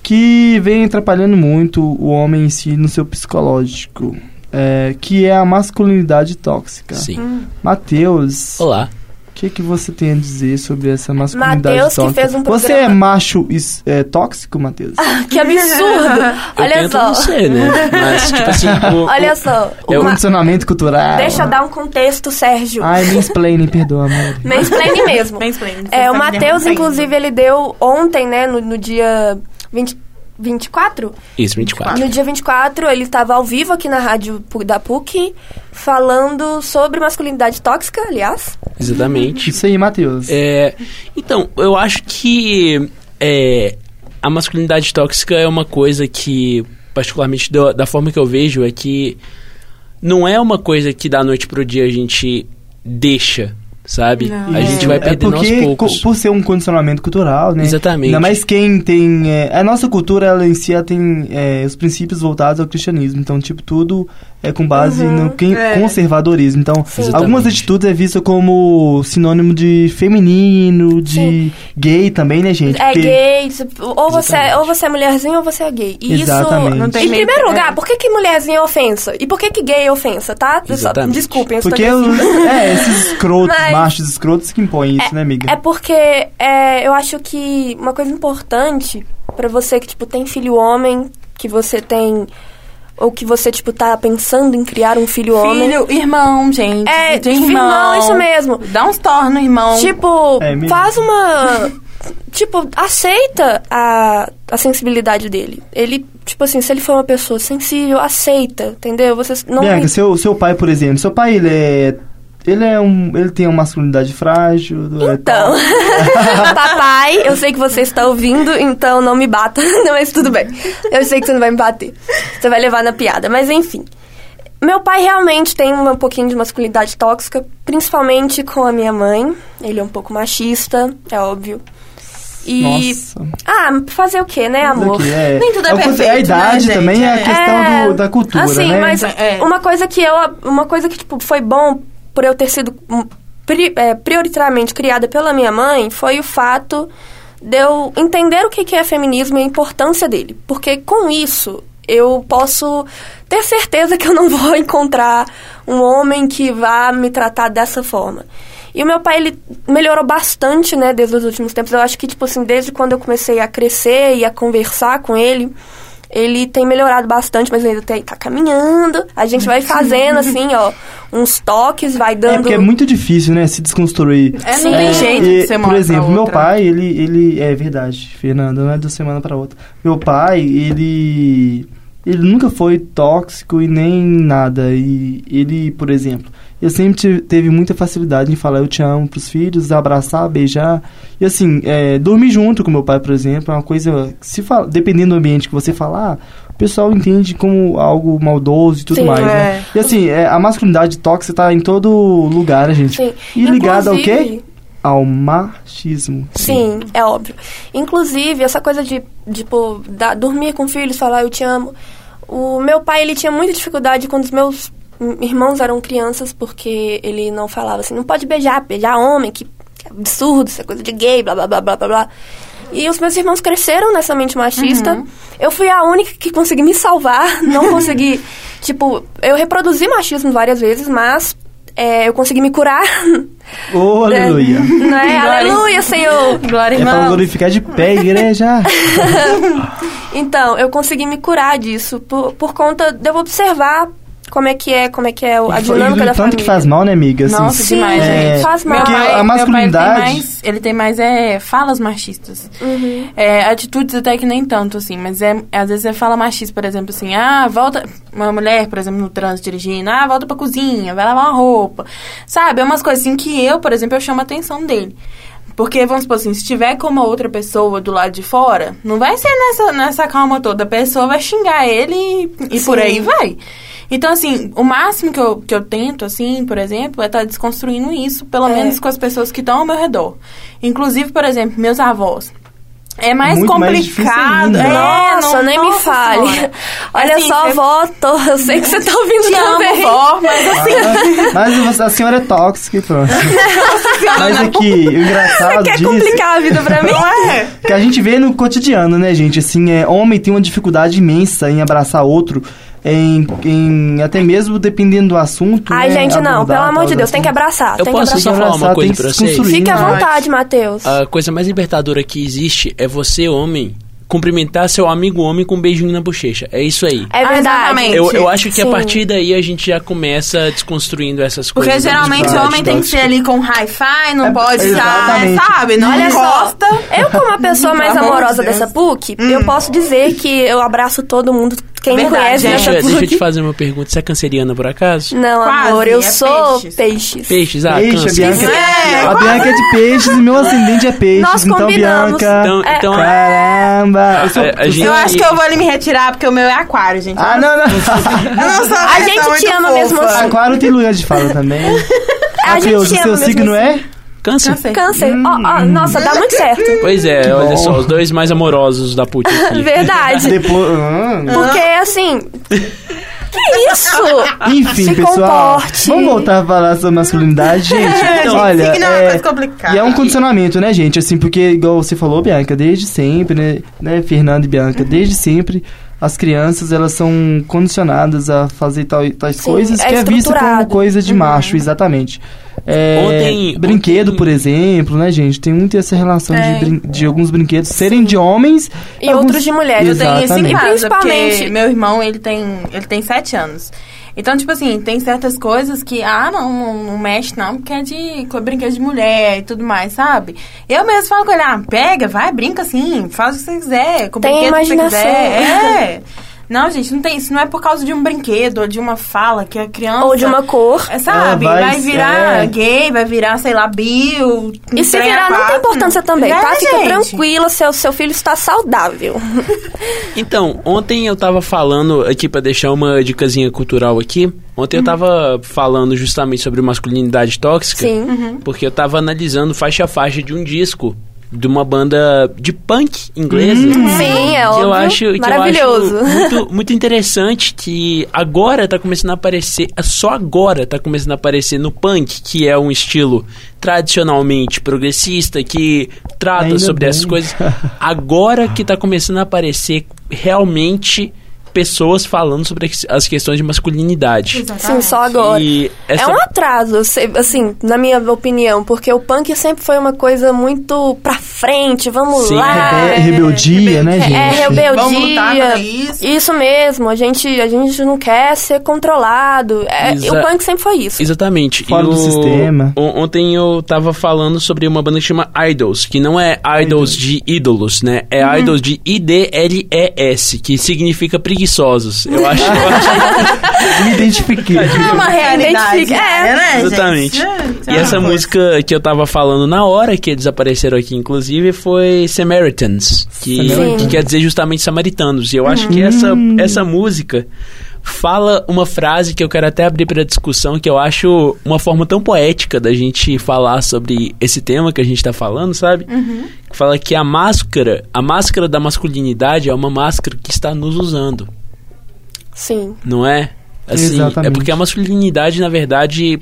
que vem atrapalhando muito o homem em si no seu psicológico, é, que é a masculinidade tóxica. Sim. Matheus, Olá. O que, que você tem a dizer sobre essa masculinidade Matheus, que tóxica? fez um Você programa- é macho é, tóxico, Matheus? que absurdo. Eu Olha tento só. não ser, né? Mas, tipo assim, o, Olha só. Eu- uma- Condicionamento cultural. Deixa eu dar um contexto, Sérgio. Ai, mansplaining, perdoa, amor. Mansplaining mesmo. Mansplaining, você É, o Matheus, inclusive, ele deu ontem, né, no, no dia 20, 24? Isso, 24. No dia 24, ele estava ao vivo aqui na rádio da PUC, falando sobre masculinidade tóxica, aliás. Exatamente. Isso aí, Matheus. É, então, eu acho que é, a masculinidade tóxica é uma coisa que, particularmente da, da forma que eu vejo, é que não é uma coisa que da noite pro dia a gente deixa, sabe? Não. A gente vai É perdendo aos porque, poucos. co- por ser um condicionamento cultural, né? Exatamente. Ainda mais quem tem... é, a nossa cultura, ela em si, ela tem é, os princípios voltados ao cristianismo. Então, tipo, tudo é com base no quem- é. conservadorismo. Então, Exatamente. algumas atitudes é visto como sinônimo de feminino, de Sim. gay também, né, gente? É gay, ou você, Exatamente. ou você é mulherzinha ou você é gay. E Exatamente. isso. Não tem em meio- primeiro é. lugar, por que, que mulherzinha é ofensa? E por que, que gay é ofensa, tá? Exatamente. Desculpem, eu Porque assim. os- é, esses escrotos, Mas- machos escrotos que impõem isso, né, amiga? É porque é, eu acho que uma coisa importante pra você que, tipo, tem filho homem, que você tem. Ou que você, tipo, tá pensando em criar um filho, homem. Filho, irmão, gente. É, de filho, irmão. não, isso mesmo. Dá uns tornos, irmão. Tipo, É faz uma. tipo, aceita a, a sensibilidade dele. Ele, tipo assim, se ele for uma pessoa sensível, aceita, entendeu? Vocês não. Bianca, seu, seu pai, por exemplo, seu pai, ele é... Ele é um... Ele tem uma masculinidade frágil... é Então, papai, eu sei que você está ouvindo, então não me bata. Não, mas tudo bem. Eu sei que você não vai me bater. Você vai levar na piada. Mas enfim. Meu pai realmente tem um pouquinho de masculinidade tóxica, principalmente com a minha mãe. Ele é um pouco machista, é óbvio. E. Nossa. Ah, fazer o quê, né, amor? Daqui, é, Nem tudo é conte- perfeito, A idade né, também gente? é a É. questão É, do- da cultura, assim, né? mas É. uma coisa que eu uma coisa que tipo foi bom por eu ter sido hum, pri- é, prioritariamente criada pela minha mãe foi o fato de eu entender o que é feminismo e a importância dele, porque com isso eu posso ter certeza que eu não vou encontrar um homem que vá me tratar dessa forma. E o meu pai, ele melhorou bastante, né, desde os últimos tempos. Eu acho que, tipo assim, desde quando eu comecei a crescer e a conversar com ele, ele tem melhorado bastante, mas ainda tem, tá caminhando. A gente vai fazendo, assim, ó, uns toques, vai É dando... porque é muito difícil, né, se desconstruir. É, não tem jeito E, de ser uma por exemplo, pra meu pai, ele, ele é verdade, Fernanda, não é de uma semana para outra. Meu pai, ele ele nunca foi tóxico e nem nada. E ele, por exemplo, ele sempre te- teve muita facilidade em falar eu te amo pros filhos, abraçar, beijar. E assim, é, dormir junto com meu pai, por exemplo, é uma coisa que se fala, dependendo do ambiente que você falar, o pessoal entende como algo maldoso e tudo Sim, mais, é. né? E assim, é, a masculinidade tóxica tá em todo lugar, né, gente? Sim. E ligado ao quê? Inclusive- Ao machismo. Sim, é óbvio. Inclusive, essa coisa de, tipo, da- dormir com filhos, falar eu te amo. O meu pai, ele tinha muita dificuldade quando os meus irmãos eram crianças, porque ele não falava assim, não pode beijar, beijar homem, que, que absurdo, isso é coisa de gay, blá, blá, blá, blá, blá, blá. E os meus irmãos cresceram nessa mente machista. Eu fui a única que consegui me salvar, não consegui, tipo, eu reproduzi machismo várias vezes, mas é, eu consegui me curar. Oh, aleluia. Não é? Glória. Aleluia, Senhor! Glória, É pra irmão. glorificar de pé, igreja. Então, eu consegui me curar disso por, por conta de eu observar como é que é, como é que é o- a dinâmica e da tanto família. que faz mal, né, amiga? Assim, Nossa, Sim, demais, é, gente. faz mal. Meu Porque pai, a meu pai, masculinidade- ele tem mais, ele tem mais é, falas machistas. Uhum. É, atitudes até que nem tanto, assim, mas é, às vezes é fala machista, por exemplo, assim, ah, volta, uma mulher, por exemplo, no trânsito dirigindo, ah, volta pra cozinha, vai lavar uma roupa. Sabe, é umas coisas assim que eu, por exemplo, eu chamo a atenção dele. Porque, vamos supor assim, se tiver com uma outra pessoa do lado de fora, não vai ser nessa, nessa calma toda. A pessoa vai xingar ele e, e por aí vai. Então, assim, o máximo que eu, que eu tento, assim, por exemplo, é estar desconstruindo isso, pelo É. menos com as pessoas que estão ao meu redor. Inclusive, por exemplo, meus avós. É mais Muito mais complicado. ainda. é, Nossa, não- nem me nossa fale. Senhora. Olha Assim, só, você- vó, tô- eu sei que você tá ouvindo Te amo, também. vó, mas assim... Mas a senhora é tóxica e pronto. Mas aqui, o engraçado Quer disso complicar a vida pra mim? é. que a gente vê no cotidiano, né, gente? Assim, é, homem tem uma dificuldade imensa em abraçar outro, em, em até mesmo dependendo do assunto. Ai, né, gente, não, pelo amor de Deus, tem que abraçar. Eu tem que posso abraçar. só falar uma coisa tem que pra vocês? construir. Fique à vontade, Matheus. A coisa mais libertadora que existe é você, homem, cumprimentar seu amigo homem com um beijinho na bochecha. É isso aí. É verdade. exatamente. Eu, eu acho que a Sim. partir daí a gente já começa desconstruindo essas Porque coisas. da geralmente o homem tem que ser ali com hi-fi, não É, pode estar, sabe? Não Olha só, encosta. eu como a pessoa mais amorosa dessa PUC, eu posso dizer que eu abraço todo mundo Quem me Verdade, conhece gente. nessa Deixa, deixa eu te fazer uma pergunta. Você é canceriana por acaso? Não, Quase, amor, eu é sou peixes. peixes. Peixes, ah, Peixe, a câncer. Bianca, É, a Bianca é de peixes e meu ascendente é peixes. Nós então, combinamos. Bianca. Então, É. então Caramba! Eu sou- a, a gente... Eu acho que eu vou ali me retirar, porque o meu é aquário, gente. Ah, não, não. Não sou A gente te ama fofa. mesmo assim. Aquário tem lugar de fala também. A gente Cleusa, ama seu mesmo signo assim. é? Câncer? Câncer. Câncer. Ó, ó, nossa, dá muito certo. Pois é, olha bom. só, os dois mais amorosos da PUT aqui. Verdade. Depois. Ah. Porque, assim... Que isso? Enfim, Se pessoal. comporte. Vamos voltar a falar sobre masculinidade, gente. É, gente, olha, signo é uma é, coisa complicada. E é um condicionamento, né, gente? Assim, porque, igual você falou, Bianca, desde sempre, né, né Fernanda e Bianca, desde sempre, as crianças, elas são condicionadas a fazer tal, tais Sim, coisas é que é vista como coisa de macho, exatamente. É, Ontem- brinquedo, ontem- por exemplo, né, gente? Tem muito essa relação É. de, brin- de alguns brinquedos serem de homens E outros de mulheres. Eu tenho isso em Exatamente. casa, Principalmente- meu irmão, ele tem, ele tem sete anos. Então, tipo assim, tem certas coisas que, ah, não, não, não mexe não, porque é de brinquedo de mulher e tudo mais, sabe? Eu mesmo falo com ele, ah, pega, vai, brinca assim, faz o que você quiser, com o brinquedo que você quiser. É. Não, gente, não tem, isso não é por causa de um brinquedo ou de uma fala que a criança... Ou de uma cor. É, sabe? Ela vai- vai, virar é. gay, vai virar, sei lá, bio. E se virar, não tem importância também, É, tá? Fica gente. tranquila, seu, seu filho está saudável. Então, ontem eu tava falando aqui pra deixar uma dicasinha cultural aqui. Ontem eu tava falando justamente sobre masculinidade tóxica, Sim. porque eu tava analisando faixa a faixa de um disco de uma banda de punk inglesa. Sim, é que óbvio. eu acho que Maravilhoso. eu acho muito, muito interessante que agora tá começando a aparecer, só agora tá começando a aparecer no punk, que é um estilo tradicionalmente progressista que trata Ainda sobre bem. essas coisas. Agora que tá começando a aparecer realmente pessoas falando sobre as questões de masculinidade. Sim, só agora. E essa É um atraso, assim, na minha opinião, porque o punk sempre foi uma coisa muito pra frente, vamos Sim, lá. É rebeldia, né, gente? É rebeldia. Vamos lutar contra isso. mesmo, a gente, a gente não quer ser controlado. É, Exa- o punk sempre foi isso. Exatamente. Fora E do o- sistema. on- Ontem eu tava falando sobre uma banda que chama Idols, que não é Idols de ídolos, né? É Uhum. Idols de I-D-L-E-S, que significa preguiçosos. Eu acho, eu acho Me identifiquei. É uma realidade, é. é, né, gente? Exatamente. É, E é essa música que eu tava falando na hora que eles apareceram aqui, inclusive, foi Samaritans, que, que quer dizer justamente samaritanos. E eu acho que essa, essa música fala uma frase que eu quero até abrir para discussão, que eu acho uma forma tão poética da gente falar sobre esse tema que a gente tá falando, sabe? Que fala que a máscara, a máscara da masculinidade é uma máscara que está nos usando Sim. não é? Assim, Exatamente. é porque a masculinidade, na verdade,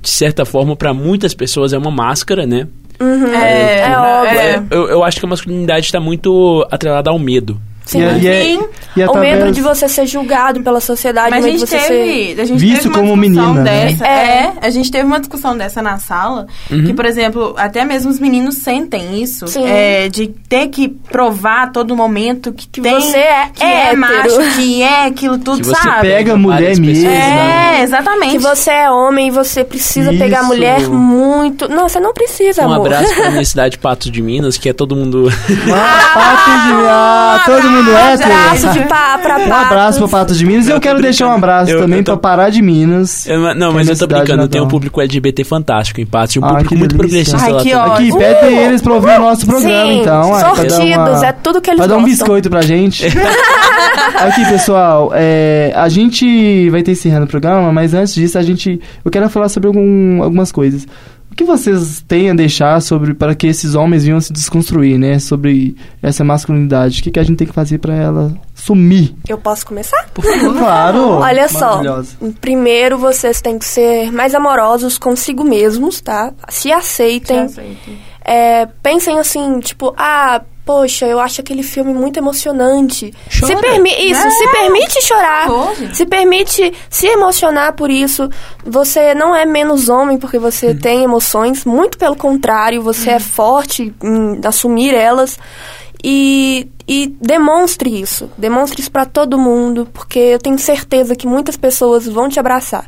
de certa forma, para muitas pessoas é uma máscara, né? É, É óbvio. é. Eu, eu acho que a masculinidade está muito atrelada ao medo. Sim. E, é- e é- Sim. e o através- medo de você ser julgado pela sociedade, Mas o a gente você ser... teve, a gente Visto teve uma como discussão menina, né? dessa. É. a gente teve uma discussão dessa na sala, que, por exemplo, até mesmo os meninos sentem isso. Sim. É, de ter que provar a todo momento que, tem, você é que é macho, que é aquilo tudo, Que você sabe? pega mulher mesmo. né? É, exatamente. Que você é homem e você precisa pegar a Isso. mulher muito... Não, você não precisa, Um amor. abraço para a Universidade Patos de Minas, que é todo mundo. Ah, Pato de ah, todo mundo Um é abraço de pá pra Um abraço pro Pato de Minas e eu Eu quero deixar um abraço Eu- também eu tô- pra Pará de Minas. Eu não- não, Que mas é eu tô brincando. Tem um público LGBT fantástico em Patos. Um Ah, público muito progressista Ai, lá que. Aqui, pede eles pra ouvir o nosso programa, Sim, então. pra sortidos, uma- é tudo que eles Pra dar um biscoito pra gente. Aqui, pessoal, é, a gente vai ter encerrando o programa, mas antes disso, a gente, eu quero falar sobre algum- algumas coisas. O que vocês têm a deixar sobre para que esses homens venham se desconstruir, né? Sobre essa masculinidade. O que, que a gente tem que fazer pra ela sumir? Eu posso começar? Claro! Olha só, primeiro vocês têm que ser mais amorosos consigo mesmos, tá? Se aceitem. Aceito. É, pensem assim, tipo, ah, poxa, eu acho aquele filme muito emocionante. Se Chora. permi isso, É. se permite chorar. Gente. Se permite se emocionar por isso. Você não é menos homem porque você Hum. tem emoções, muito pelo contrário, você é forte em assumir elas. E, e demonstre isso. Demonstre isso pra todo mundo, porque eu tenho certeza que muitas pessoas vão te abraçar.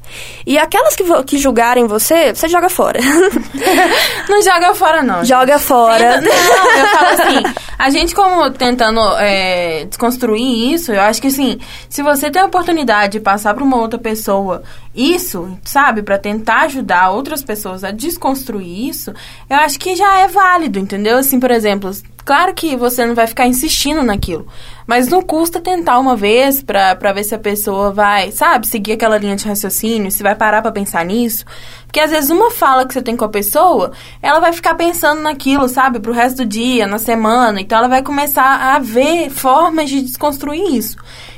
E aquelas que, que julgarem você, você joga fora. Não joga fora, não. joga fora. Tenta- Não, eu falo assim, a gente como tentando é, desconstruir isso, eu acho que assim, se você tem a oportunidade de passar para uma outra pessoa isso, sabe, Pra tentar ajudar outras pessoas a desconstruir isso, eu acho que já é válido, entendeu? Assim, por exemplo, claro que você não vai ficar insistindo naquilo, mas não custa tentar uma vez pra ver se a pessoa vai, sabe, seguir aquela linha de raciocínio, se vai parar pra pensar nisso. Porque às vezes uma fala que você tem com a pessoa, ela vai ficar pensando naquilo, sabe, pro resto do dia, na semana. Então ela vai começar a ver formas de desconstruir isso.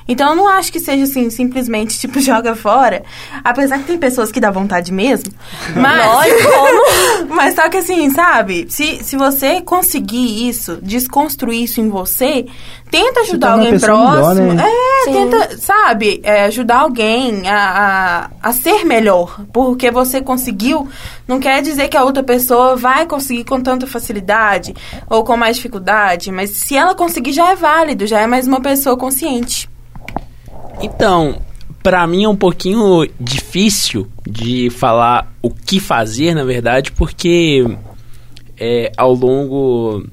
Então eu não acho que seja assim, simplesmente, tipo, joga fora. Apesar que tem pessoas que dá vontade mesmo. Mas. mas só que assim, sabe? Se, se você conseguir isso, desconstruir isso em você, tenta ajudar alguém pessoa melhor, próximo. né? É, Sim. tenta, sabe, é, ajudar alguém a, a, a ser melhor. Porque você conseguiu, não quer dizer que a outra pessoa vai conseguir com tanta facilidade ou com mais dificuldade. Mas se ela conseguir, já é válido, já é mais uma pessoa consciente. Então, pra mim é um pouquinho difícil de falar o que fazer, na verdade, porque é, ao longo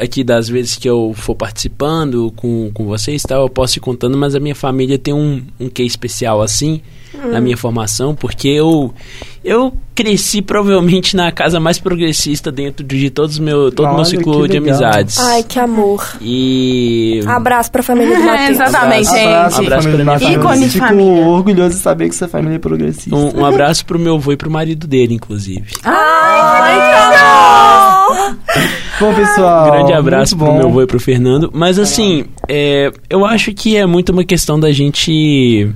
aqui das vezes que eu for participando com, com vocês, tal, eu posso ir contando, mas a minha família tem um, um quê especial assim na minha formação, porque eu eu cresci provavelmente na casa mais progressista dentro de todos meu, todo o meu ciclo que de legal. amizades. Ai, que amor. E Abraço pra família do É, Matheus. exatamente, Abraço, gente. Abraço, Abraço família pra minha Matheus. família. Fico Ícone de família. orgulhoso de saber que sua família é progressista. um, um abraço pro meu avô e pro marido dele, inclusive. Bom, pessoal. Um grande abraço pro meu avô e pro Fernando. Mas assim, é, eu acho que é muito uma questão da gente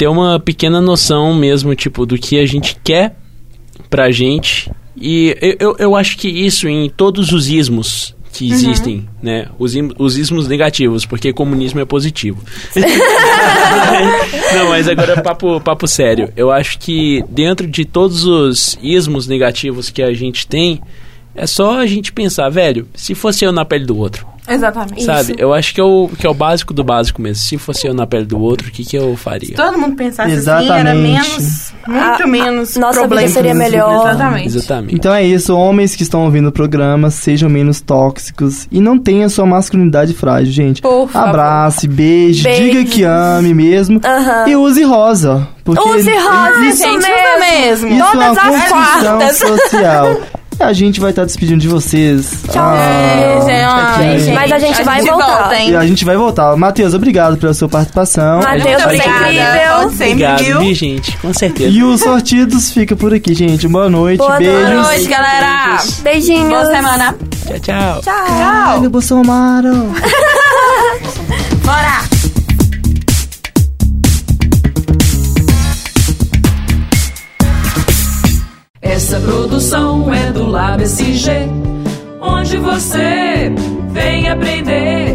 ter uma pequena noção mesmo, tipo, do que a gente quer pra gente. E eu, eu, acho que isso em todos os ismos que existem, né? Os, os ismos negativos, porque comunismo é positivo. Não, mas agora papo, papo sério. Eu acho que dentro de todos os ismos negativos que a gente tem, é só a gente pensar, velho, se fosse eu na pele do outro, Exatamente. sabe? Eu acho que é, o, que é o básico do básico mesmo. Se fosse eu na pele do outro, o que, que eu faria? Todo mundo pensasse assim, era Exatamente. menos, muito A- menos nossa vida problemas. seria melhor. Exatamente. Exatamente. Então é isso, homens que estão ouvindo o programa, sejam menos tóxicos e não tenham sua masculinidade frágil, gente. Por favor. Abrace, beijo, Beijos. diga que ame mesmo Aham. e use rosa. Porque Use rosa, Ah, isso gente, mesmo. usa mesmo. Isso Todas é uma as quartas. social. E a gente vai estar despedindo de vocês. Tchau. Ah, Gente, ai, gente. Mas a gente vai voltar. volta, hein? E a gente vai voltar. Matheus, obrigado pela sua participação. Matheus, é obrigada. incrível. Sempre, Obrigado, viu? viu, gente? Com certeza. E os sortidos fica por aqui, gente. Boa noite, Boa beijos. Boa noite, galera. Beijinhos. Boa semana. Tchau, tchau. Tchau. Caralho, Bolsonaro. Bora. Essa produção é do Lab SG, onde você vem aprender